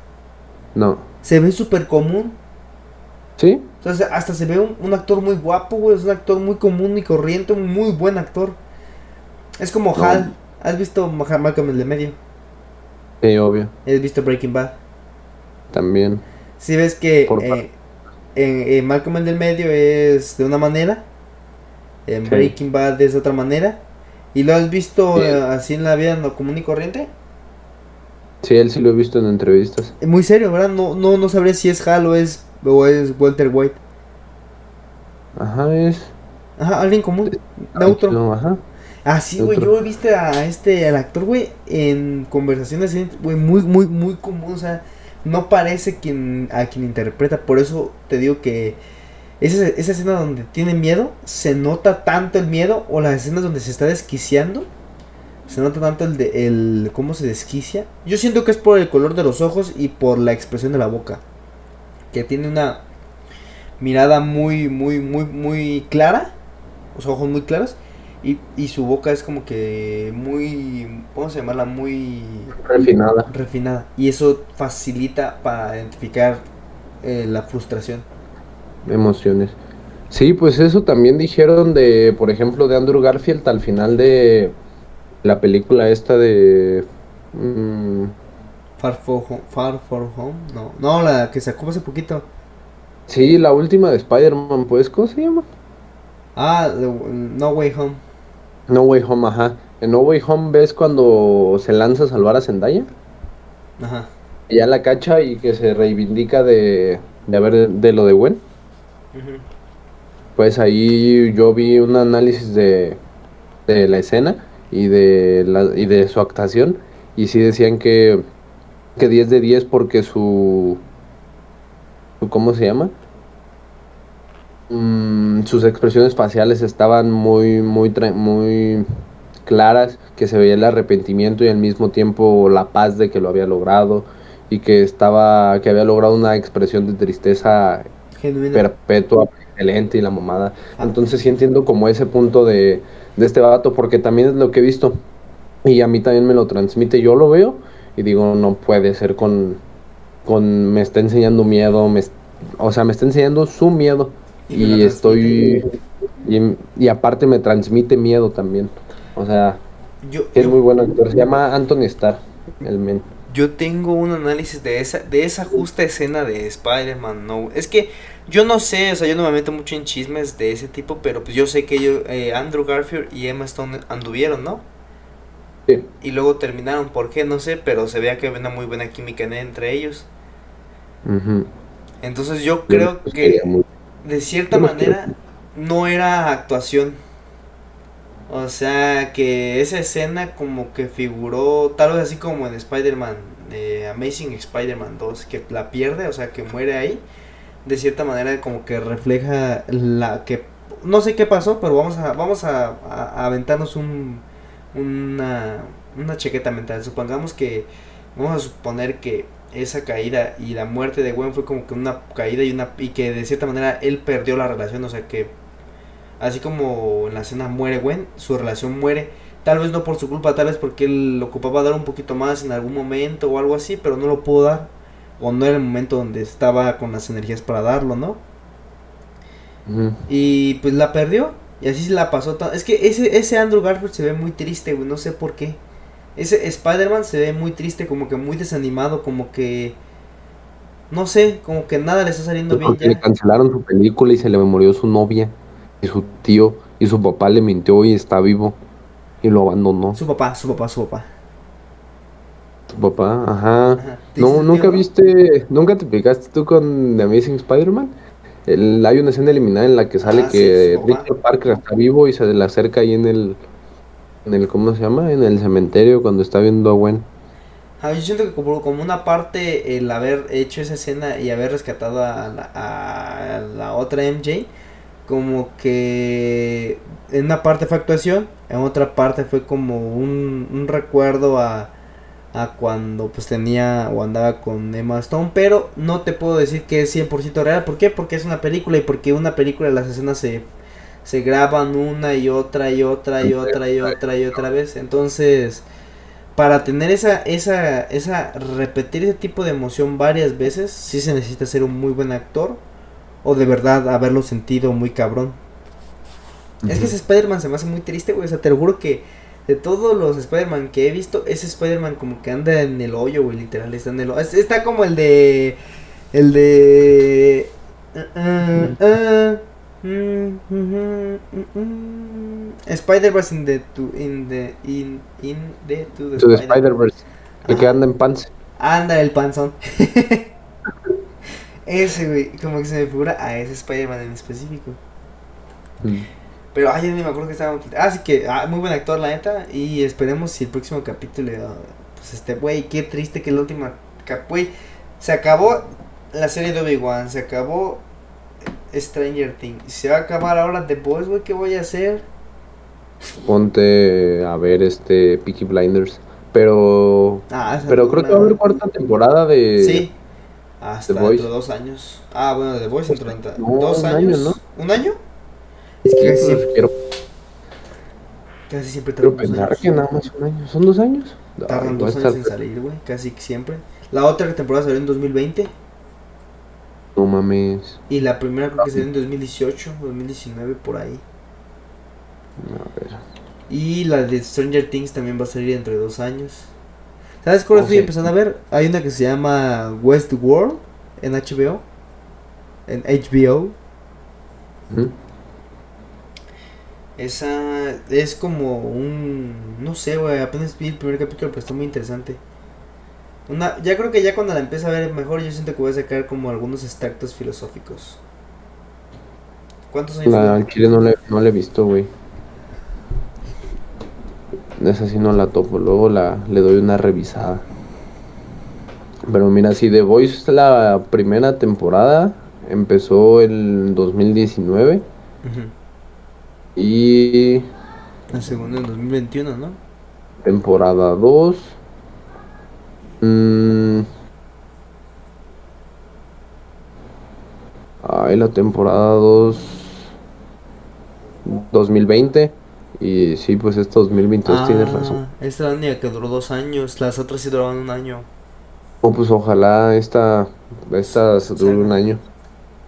No. Se ve súper común. ¿Sí? Se- hasta se ve un, un actor muy guapo, güey. Es un actor muy común y corriente, un muy buen actor. Es como No. Hal. ¿Has visto Ma- Malcolm el de medio? Sí, obvio. ¿Has visto Breaking Bad? También. Si ves que Por eh, en, en Malcolm el del medio es de una manera, en Sí. Breaking Bad es de otra manera, y lo has visto Sí. así en la vida no común y corriente, Sí, él sí lo he visto en entrevistas. Eh, muy serio, ¿verdad? No, no, no sabría si es Hal o es, o es Walter White. Ajá, es. Ajá, alguien común, neutro. tranquilo, Ajá. Ah, sí, güey, yo he visto a este, al actor, güey, en conversaciones, güey, muy, muy, muy común, o sea, no parece quien, a quien interpreta, por eso te digo que esa, esa escena donde tiene miedo, se nota tanto el miedo, o las escenas donde se está desquiciando, se nota tanto el de, el, cómo se desquicia, yo siento que es por el color de los ojos y por la expresión de la boca, que tiene una mirada muy, muy, muy, muy clara, los ojos muy claros, y, y su boca es como que muy, ¿cómo se llamarla? Muy Refinada. refinada. Y eso facilita para identificar eh, la frustración. Emociones. Sí, pues eso también dijeron de, por ejemplo, de Andrew Garfield al final de la película esta de... mm, Far for Home, Far for Home, no, no, la que sacó hace poquito. sí, la última de Spider-Man, pues, ¿cómo se llama? Ah, No Way Home. No Way Home, ajá. en No Way Home ves cuando se lanza a salvar a Zendaya. Ajá. Ya la cacha y que se reivindica de, de haber de lo de Gwen. Pues ahí yo vi un análisis de, de la escena y de, la, y de su actuación. Y sí decían que, que 10 de 10 porque su, su- ¿Cómo se llama? Mm, sus expresiones faciales estaban muy, muy, muy claras, que se veía el arrepentimiento y al mismo tiempo la paz de que lo había logrado y que estaba, que había logrado una expresión de tristeza Genuina. perpetua, excelente y la mamada. Ah. Entonces sí entiendo como ese punto de, de este vato, porque también es lo que he visto. Y a mí también me lo transmite. Yo lo veo y digo, no puede ser con, con me está enseñando miedo, me, o sea, me está enseñando su miedo. Y estoy... Y, y aparte me transmite miedo también. O sea, Yo, es yo- muy buen actor. Se llama Anthony Starr, el men. Yo tengo un análisis de esa, de esa justa escena de Spider-Man No. Es que yo no sé, o sea, yo no me meto mucho en chismes de ese tipo, pero pues yo sé que ellos, eh, Andrew Garfield y Emma Stone anduvieron, ¿no? Sí. Y luego terminaron, ¿por qué? No sé, pero se veía que había una muy buena química en- entre ellos. Entonces yo Yo creo los que mucho. De cierta manera no era actuación. O sea, que esa escena como que figuró, tal vez así como en Spider-Man, eh, Amazing Spider-Man 2, que la pierde, o sea, que muere ahí. De cierta manera como que refleja la que... No sé qué pasó, pero vamos a, vamos a, a- a aventarnos un, una, una chaqueta mental. Supongamos que, vamos a suponer que esa caída y la muerte de Gwen fue como que una caída y una y que de cierta manera él perdió la relación, o sea que así como en la escena muere Gwen, su relación muere, tal vez no por su culpa, tal vez porque él ocupaba dar un poquito más en algún momento o algo así, pero no lo pudo dar o no era el momento donde estaba con las energías para darlo, ¿no? Y pues la perdió y así se la pasó. Es que ese ese Andrew Garfield se ve muy triste, güey, no sé por qué. Ese Spider-Man se ve muy triste, como que muy desanimado, como que no sé, como que nada le está saliendo bien le ya. cancelaron su película y se le murió su novia y su tío y su papá le mintió y está vivo y lo abandonó. Su papá, su papá, su papá. Su papá, ajá. Ajá. ¿Te hizo No, nunca viste, nunca te picaste tú con The Amazing Spider-Man. El- hay una escena eliminada en la que sale Ah, que. Richard Parker está vivo y se le acerca ahí en el, en el, ¿cómo se llama? En el cementerio cuando está viendo a Gwen. Ah, yo siento que como, como una parte el haber hecho esa escena y haber rescatado a la, otra MJ, como que en una parte fue actuación, en otra parte fue como un, un recuerdo a, a cuando pues tenía o andaba con Emma Stone, pero no te puedo decir que es 100% real, ¿por qué? Porque es una película y porque una película las escenas se, se graban una y otra y otra y otra y otra y otra vez, entonces para tener esa, esa, esa, repetir ese tipo de emoción varias veces, sí se necesita ser un muy buen actor o de verdad haberlo sentido muy cabrón. Es que ese Spider-Man se me hace muy triste, güey. O sea, te lo juro que de todos los Spider-Man que he visto, ese Spider-Man como que anda en el hoyo, güey, literal, está en el hoyo. Es- Está como el de... El de... ah, ah, mm, mm, Spider-Verse in the... To, in the... In, in the... To the Spider-Verse. El que anda en pants. Anda el panzón. ese, güey, como que se me figura a ese Spider-Man en específico. Mm. Pero, ay, yo ni me acuerdo que estaba. Así que, ah, muy buen actor, la neta. Y esperemos si el próximo capítulo. ah, Pues este, güey, qué triste que la última. cap- Güey, se acabó la serie de Obi-Wan. Se acabó Stranger Things. Se va a acabar ahora The Boys, güey. ¿Qué voy a hacer? Ponte a ver este Peaky Blinders. Pero. Ah, Pero no creo que va a haber cuarta temporada de. Sí. Hasta The Boys. dentro de dos años. Ah, bueno, The Boys dentro de No, dos años. año, ¿Un año? Es que casi siempre, quiero, casi siempre quiero tardan dos pensar años. que nada más un año. ¿Son dos años? Tardan dos años en salir, güey. Casi siempre. La otra temporada salió en 2020. No mames. Y la primera creo que salió en 2018, 2019, por ahí. A ver. Y la de Stranger Things también va a salir dentro de dos años. ¿Sabes cuál estoy empezando a ver? Hay una que se llama Westworld en HBO. En HBO. Ujú. Esa es como un. No sé, güey. Apenas vi el primer capítulo, pero está muy interesante. Una, ya creo que ya cuando la empiece a ver mejor, yo siento que voy a sacar como algunos extractos filosóficos. ¿Cuántos años? La no le, no le he visto, güey. Esa sí no la topo. Luego la, le doy una revisada. Pero mira, si The Voice la primera temporada empezó en 2019. Y. La segunda en 2021, ¿no? Temporada 2. Mmm. Ay, la temporada 2. 2020. Y sí, pues es 2022, ah, tienes razón. Esta año que duró dos años, las otras sí duraban un año. Oh, pues ojalá esta, esta dure un año.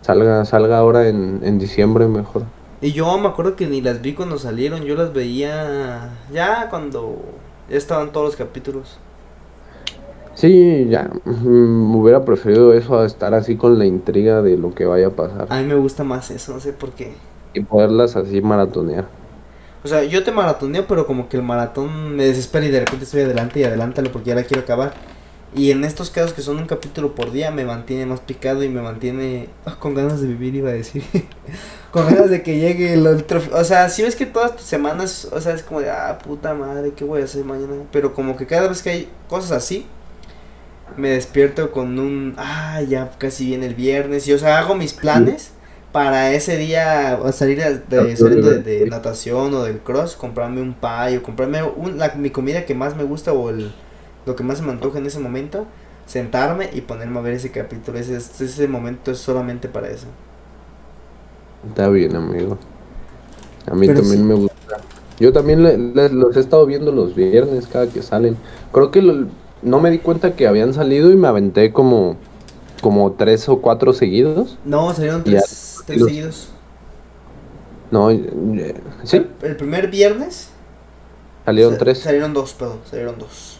Salga, salga ahora en, en diciembre mejor. Y yo me acuerdo que ni las vi cuando salieron, yo las veía ya cuando ya estaban todos los capítulos. Sí, ya, me hubiera preferido eso a estar así con la intriga de lo que vaya a pasar. A mí me gusta más eso, no sé por qué. Y poderlas así maratonear. O sea, yo te maratoneo, pero como que el maratón me desespera y de repente estoy adelante y adelántalo porque ya la quiero acabar. Y en estos casos que son un capítulo por día me mantiene más picado y me mantiene ah, con ganas de vivir, iba a decir. con ganas de que llegue el otro... O sea, si ves que todas tus semanas, o sea, es como de, ah, puta madre, ¿qué voy a hacer mañana? Pero como que cada vez que hay cosas así, me despierto con un, ah, ya casi viene el viernes. Y, o sea, hago mis planes para ese día salir de, de, natación o del cross, comprarme un pie o comprarme un, la, mi comida que más me gusta o el lo que más me antoja en ese momento, sentarme y ponerme a ver ese capítulo. Ese, ese momento es solamente para eso. Está bien, amigo. A mí también me gusta. Yo también los he estado viendo los viernes cada que salen. Creo que no me di cuenta que habían salido y me aventé como, como tres o cuatro seguidos. No, salieron tres, seguidos. No, ¿sí? El, primer viernes. Salieron tres. Salieron dos, perdón, salieron dos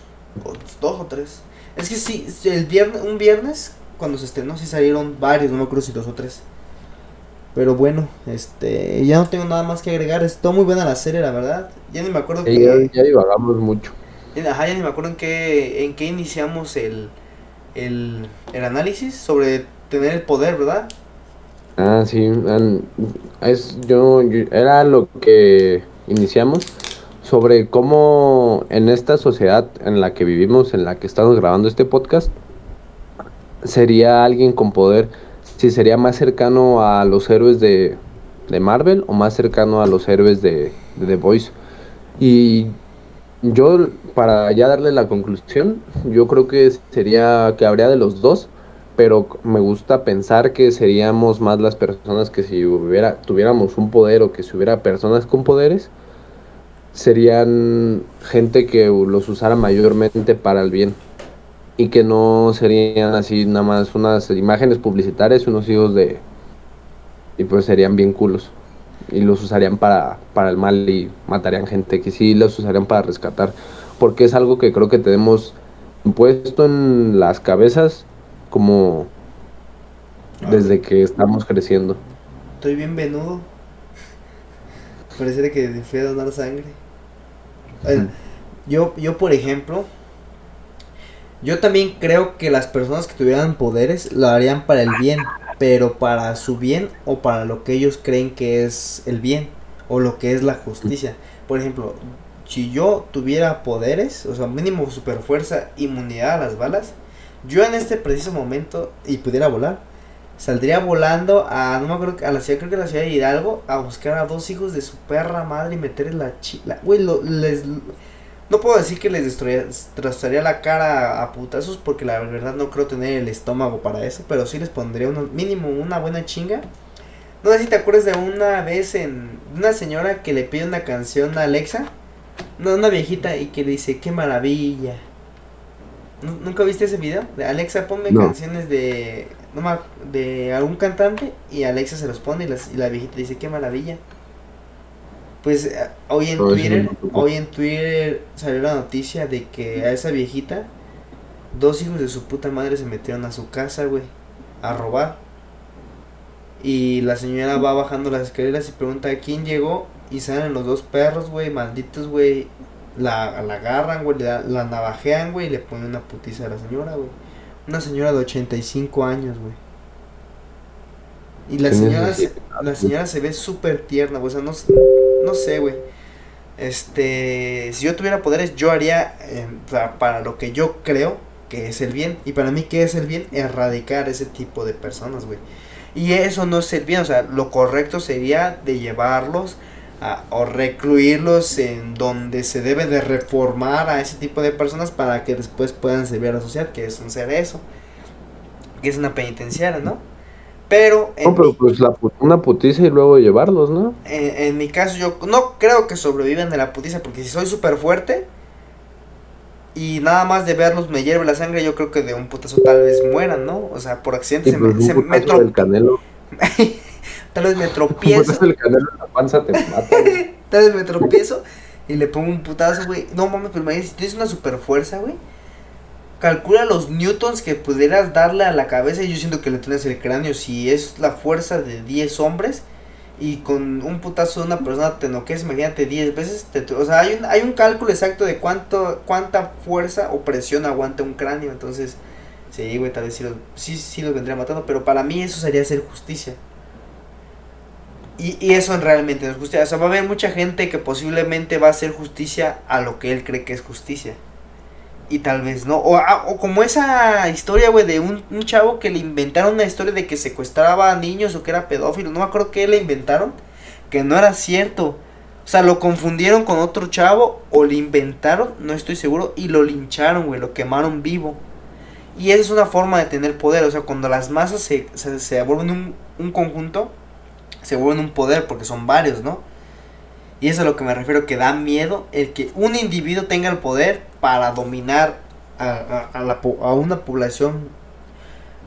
dos o tres. Es que sí, el viernes, un viernes, cuando se estrenó, sí salieron varios, no me acuerdo si dos o tres. Pero bueno, este, ya no tengo nada más que agregar. Está muy buena la serie, la verdad. Ya ni me acuerdo que... Ya, divagamos mucho. Ajá, ya me acuerdo en qué, en qué iniciamos el, el, el análisis sobre tener el poder, ¿verdad? Ah, sí. Es, yo, era lo que iniciamos sobre cómo en esta sociedad en la que vivimos, en la que estamos grabando este podcast, sería alguien con poder, si sería más cercano a los héroes de, Marvel o más cercano a los héroes de, de The Voice. Y yo, para ya darle la conclusión, yo creo que sería que habría de los dos, pero me gusta pensar que seríamos más las personas que si hubiera, tuviéramos un poder o que si hubiera personas con poderes, serían gente que los usara mayormente para el bien. Y que no serían así nada más unas imágenes publicitarias, unos hijos de... y pues serían bien culos y los usarían para, para el mal y matarían gente que sí los usarían para rescatar porque es algo que creo que tenemos puesto en las cabezas como desde que estamos creciendo. Estoy bien venudo. Parece que fui a donar sangre yo, yo, por ejemplo, yo también creo que las personas que tuvieran poderes lo harían para el bien, pero para su bien o para lo que ellos creen que es el bien o lo que es la justicia. Por ejemplo, si yo tuviera poderes, o sea, mínimo super fuerza, inmunidad a las balas, yo en este preciso momento y pudiera volar, saldría volando a, no me acuerdo, a la ciudad, creo que la ciudad de Hidalgo, a buscar a dos hijos de su perra madre y meterles la chila. Güey, les... No puedo decir que les destrozaría la cara a putazos porque la verdad no creo tener el estómago para eso, pero sí les pondría un mínimo una buena chinga. No sé si te acuerdas de una vez en una señora que le pide una canción a Alexa, no, una viejita y que le dice, qué maravilla. ¿Nunca viste ese video? De Alexa, ponme canciones de de algún cantante y Alexa se los pone y, la viejita dice, qué maravilla. Pues eh, hoy en Twitter, hoy en Twitter salió la noticia de que a esa viejita, dos hijos de su puta madre se metieron a su casa, güey, a robar. Y la señora va bajando las escaleras y pregunta quién llegó y salen los dos perros, güey, malditos, güey. La, la agarran, güey, la, la navajean, güey, y le ponen una putiza a la señora, güey. Una señora de 85 años, güey. Y la señora, se, la señora se ve súper tierna. O sea, no, no sé, güey. Este, si yo tuviera poderes, yo haría eh, para, para, lo que yo creo que es el bien. Y para mí, ¿qué es el bien? Erradicar ese tipo de personas, güey. Y eso no es el bien, o sea, lo correcto sería de llevarlos a, o recluirlos en donde se debe de reformar a ese tipo de personas para que después puedan servir a la sociedad, que es un ser eso, que es una penitenciaria, ¿no? Pero, no, pero pues la, una putiza y luego llevarlos, ¿no? En, en, mi caso yo no creo que sobrevivan de la putiza, porque si soy súper fuerte y nada más de verlos me hierve la sangre, yo creo que de un putazo tal vez mueran, ¿no? O sea, por accidente se, pues me, se me canelo. tal vez me tropiezo. el canelo en la panza te mata, tal vez me tropiezo y le pongo un putazo, güey. No mames, pero imagínate, si tienes una super fuerza, güey calcula los newtons que pudieras darle a la cabeza yo siento que le tienes el cráneo si es la fuerza de 10 hombres y con un putazo de una persona te noqueas, imagínate 10 veces, te, o sea, hay un, hay un cálculo exacto de cuánto cuánta fuerza o presión aguanta un cráneo, entonces sí, güey, tal vez sí los, sí, sí los vendría matando, pero para mí eso sería hacer justicia. Y, y eso realmente no es justicia, o sea, va a haber mucha gente que posiblemente va a hacer justicia a lo que él cree que es justicia y tal vez no. O, ah, o como esa historia, güey, de un, chavo que le inventaron una historia de que secuestraba a niños o que era pedófilo. No me acuerdo qué le inventaron. Que no era cierto. O sea, lo confundieron con otro chavo o le inventaron, no estoy seguro, y lo lincharon, güey, lo quemaron vivo. Y esa es una forma de tener poder. O sea, cuando las masas se, se, se vuelven un, un conjunto, se vuelven un poder porque son varios, ¿no? Y eso es a lo que me refiero, que da miedo el que un individuo tenga el poder para dominar a, a, a, la, a una población,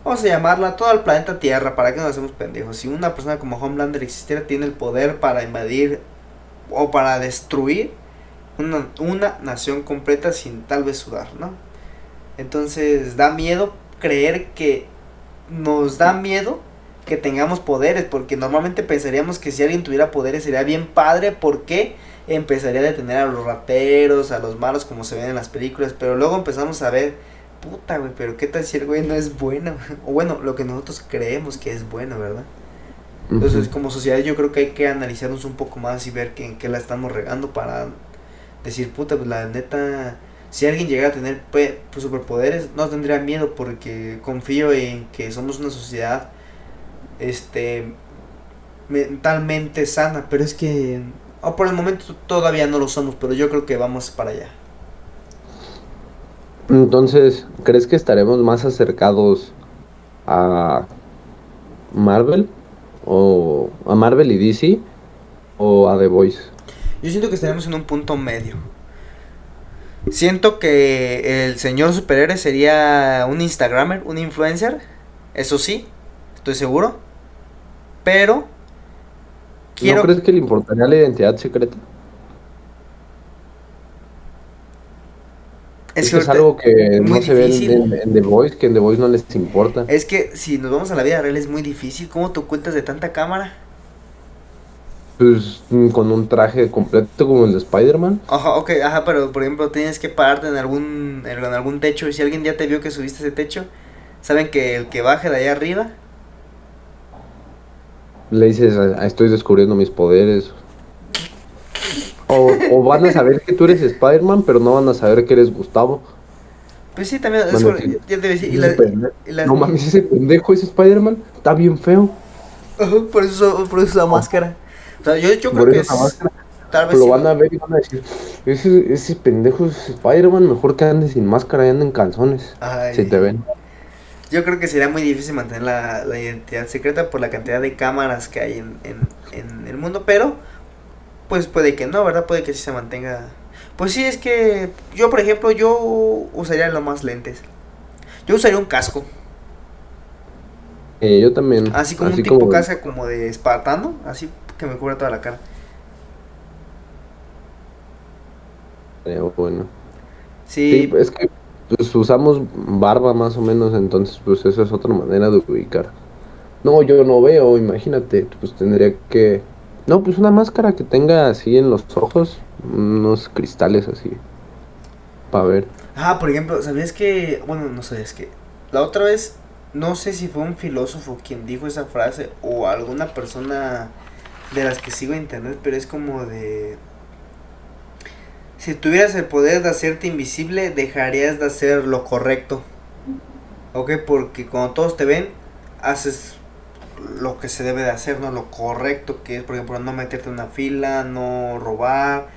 vamos a llamarla, todo el planeta Tierra, para que nos hacemos pendejos. Si una persona como Homelander existiera, tiene el poder para invadir o para destruir una, nación completa sin tal vez sudar, ¿no? Entonces da miedo creer que nos da miedo que tengamos poderes, porque normalmente pensaríamos que si alguien tuviera poderes sería bien padre, porque empezaría a detener a los rateros, a los malos como se ven en las películas, pero luego empezamos a ver, puta, güey, pero qué tal si el güey no es bueno, o bueno, lo que nosotros creemos que es bueno, ¿verdad? Entonces, como sociedad yo creo que hay que analizarnos un poco más y ver que, en qué la estamos regando para decir, puta, pues la neta, si alguien llegara a tener pues, superpoderes, no tendría miedo porque confío en que somos una sociedad este mentalmente sana, pero es que oh, por el momento todavía no lo somos, pero yo creo que vamos para allá. Entonces, ¿crees que estaremos más acercados a Marvel o a Marvel y DC o a The Voice? Yo siento que estaremos en un punto medio. Siento que el señor superhéroe sería un Instagramer, un influencer, eso sí, estoy seguro pero quiero... ¿No crees que le importaría la identidad secreta? Es, que es algo que no se ve en, en, The Voice, que en The Voice no les importa. Es que si nos vamos a la vida real es muy difícil. ¿Cómo te ocultas de tanta cámara? Pues mm, con un traje completo como el de Spider-Man. Ajá, ok, ajá, pero por ejemplo tienes que pararte en algún, en algún techo y si alguien ya te vio que subiste ese techo, saben que el que baje de allá arriba le dices, ah, estoy descubriendo mis poderes. O, o, van a saber que tú eres Spider-Man, pero no van a saber que eres Gustavo. Pues sí, también. Eso, ya te decir, y la, y la, no mames, ese pendejo, ese Spider-Man, está bien feo. por eso, por eso esa máscara. O sea, yo, yo creo que es. Máscara, tal vez lo sí, van a ver y van a decir: Ese, ese pendejo es Spider-Man, mejor que ande sin máscara y ande en calzones. Ay, si te ven. Yo creo que sería muy difícil mantener la, la, identidad secreta por la cantidad de cámaras que hay en, en, en, el mundo, pero pues puede que no, ¿verdad? Puede que sí se mantenga. Pues sí, es que yo, por ejemplo, yo usaría lo más lentes. Yo usaría un casco. Eh, yo también. Así como así un tipo como... casca como de espartano, así que me cubra toda la cara. Eh, bueno. Sí. sí es que pues usamos barba más o menos, entonces pues esa es otra manera de ubicar. No, yo no veo, imagínate, pues tendría que No, pues una máscara que tenga así en los ojos, unos cristales así. Para ver. Ah, por ejemplo, ¿sabías que, bueno, no sabías que, la otra vez, no sé si fue un filósofo quien dijo esa frase o alguna persona de las que sigo en internet, pero es como de... Si tuvieras el poder de hacerte invisible, dejarías de hacer lo correcto. ¿Ok? Porque cuando todos te ven, haces lo que se debe de hacer, ¿no? Lo correcto que es, por ejemplo, no meterte en una fila, no robar,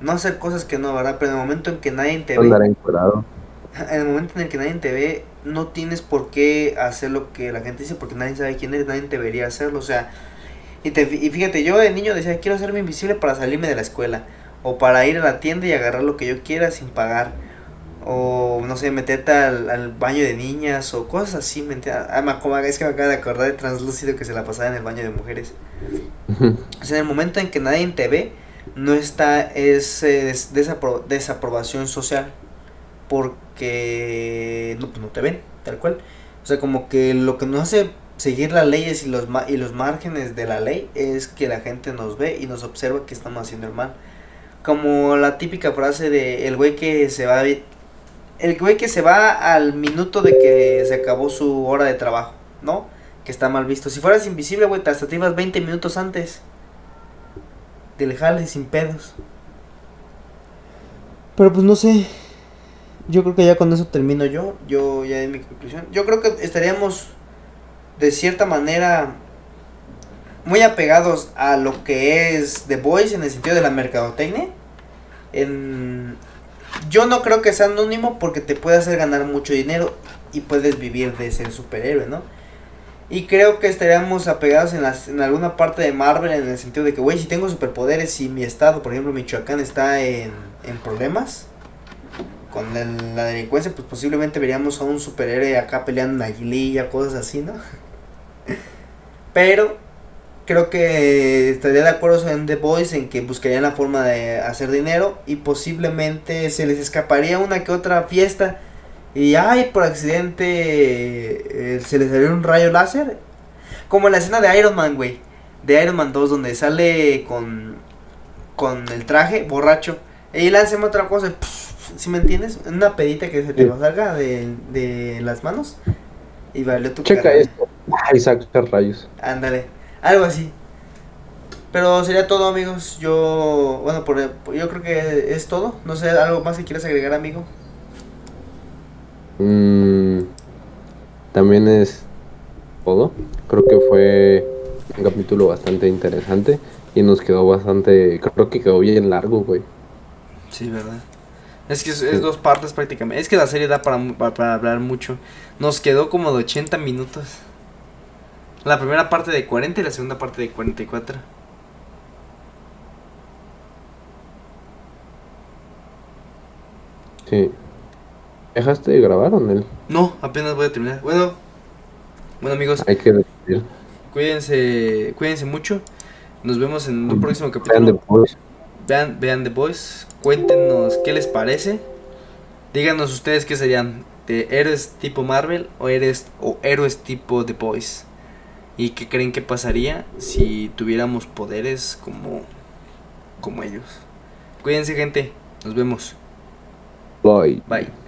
no hacer cosas que no, ¿verdad? Pero en el momento en que nadie te ve, en el momento en el que nadie te ve, no tienes por qué hacer lo que la gente dice porque nadie sabe quién eres, nadie debería hacerlo, o sea, y, te, y fíjate, yo de niño decía, quiero hacerme invisible para salirme de la escuela, o para ir a la tienda y agarrar lo que yo quiera sin pagar o no sé, meterte al, baño de niñas o cosas así, ¿me Ah, como es que me acabo de acordar de translúcido que se la pasaba en el baño de mujeres. o sea, en el momento en que nadie te ve, no está ese desaprobación social porque no, pues no te ven, tal cual. O sea, como que lo que nos hace seguir las leyes y los, y los márgenes de la ley es que la gente nos ve y nos observa que estamos haciendo el mal. Como la típica frase de el güey que se va el güey que se va al minuto de que se acabó su hora de trabajo, ¿no? Que está mal visto. Si fueras invisible, güey, te hasta te ibas 20 minutos antes del jale sin pedos. Pero pues no sé. Yo creo que ya con eso termino yo. Yo ya di mi conclusión. Yo creo que estaríamos de cierta manera muy apegados a lo que es The Voice en el sentido de la mercadotecnia. En, yo no creo que sea anónimo porque te puede hacer ganar mucho dinero y puedes vivir de ser superhéroe, ¿no? Y creo que estaríamos apegados en, las, en alguna parte de Marvel en el sentido de que, güey, si tengo superpoderes y mi estado, por ejemplo, Michoacán está en, en problemas con la delincuencia, pues posiblemente veríamos a un superhéroe acá peleando en aguililla, cosas así, ¿no? Pero creo que estaría de acuerdo en The Boys en que buscarían la forma de hacer dinero y posiblemente se les escaparía una que otra fiesta. Y ay por accidente eh, se les salió un rayo láser. Como en la escena de Iron Man güey. De Iron Man 2 donde sale con con el traje borracho. Y lanzamos otra cosa si me entiendes una pedita que se te salga de, de las manos. Y valió tu checa esto. Ay saca rayos. Ándale algo así. Pero sería todo, amigos. Yo, bueno, por, yo creo que es todo. No sé, algo más que quieras agregar, amigo. Mm, también es todo. Creo que fue un capítulo bastante interesante y nos quedó bastante, creo que quedó bien largo, güey. Sí, verdad. Es que es, dos partes prácticamente. Es que la serie da para, para hablar mucho. Nos quedó como de 80 minutos. La primera parte de 40 y la segunda parte de 44. Sí. ¿Dejaste de grabar o no? No, apenas voy a terminar. Bueno, bueno amigos. Hay que Cuídense, cuídense mucho. Nos vemos en un próximo capítulo. Vean The Boys. Vean, vean The Boys. Cuéntenos qué les parece. Díganos ustedes qué serían. ¿De héroes tipo Marvel o, eres, o héroes tipo The Boys? ¿Y qué creen que pasaría si tuviéramos poderes como, como ellos? Cuídense gente, nos vemos. Bye. Bye.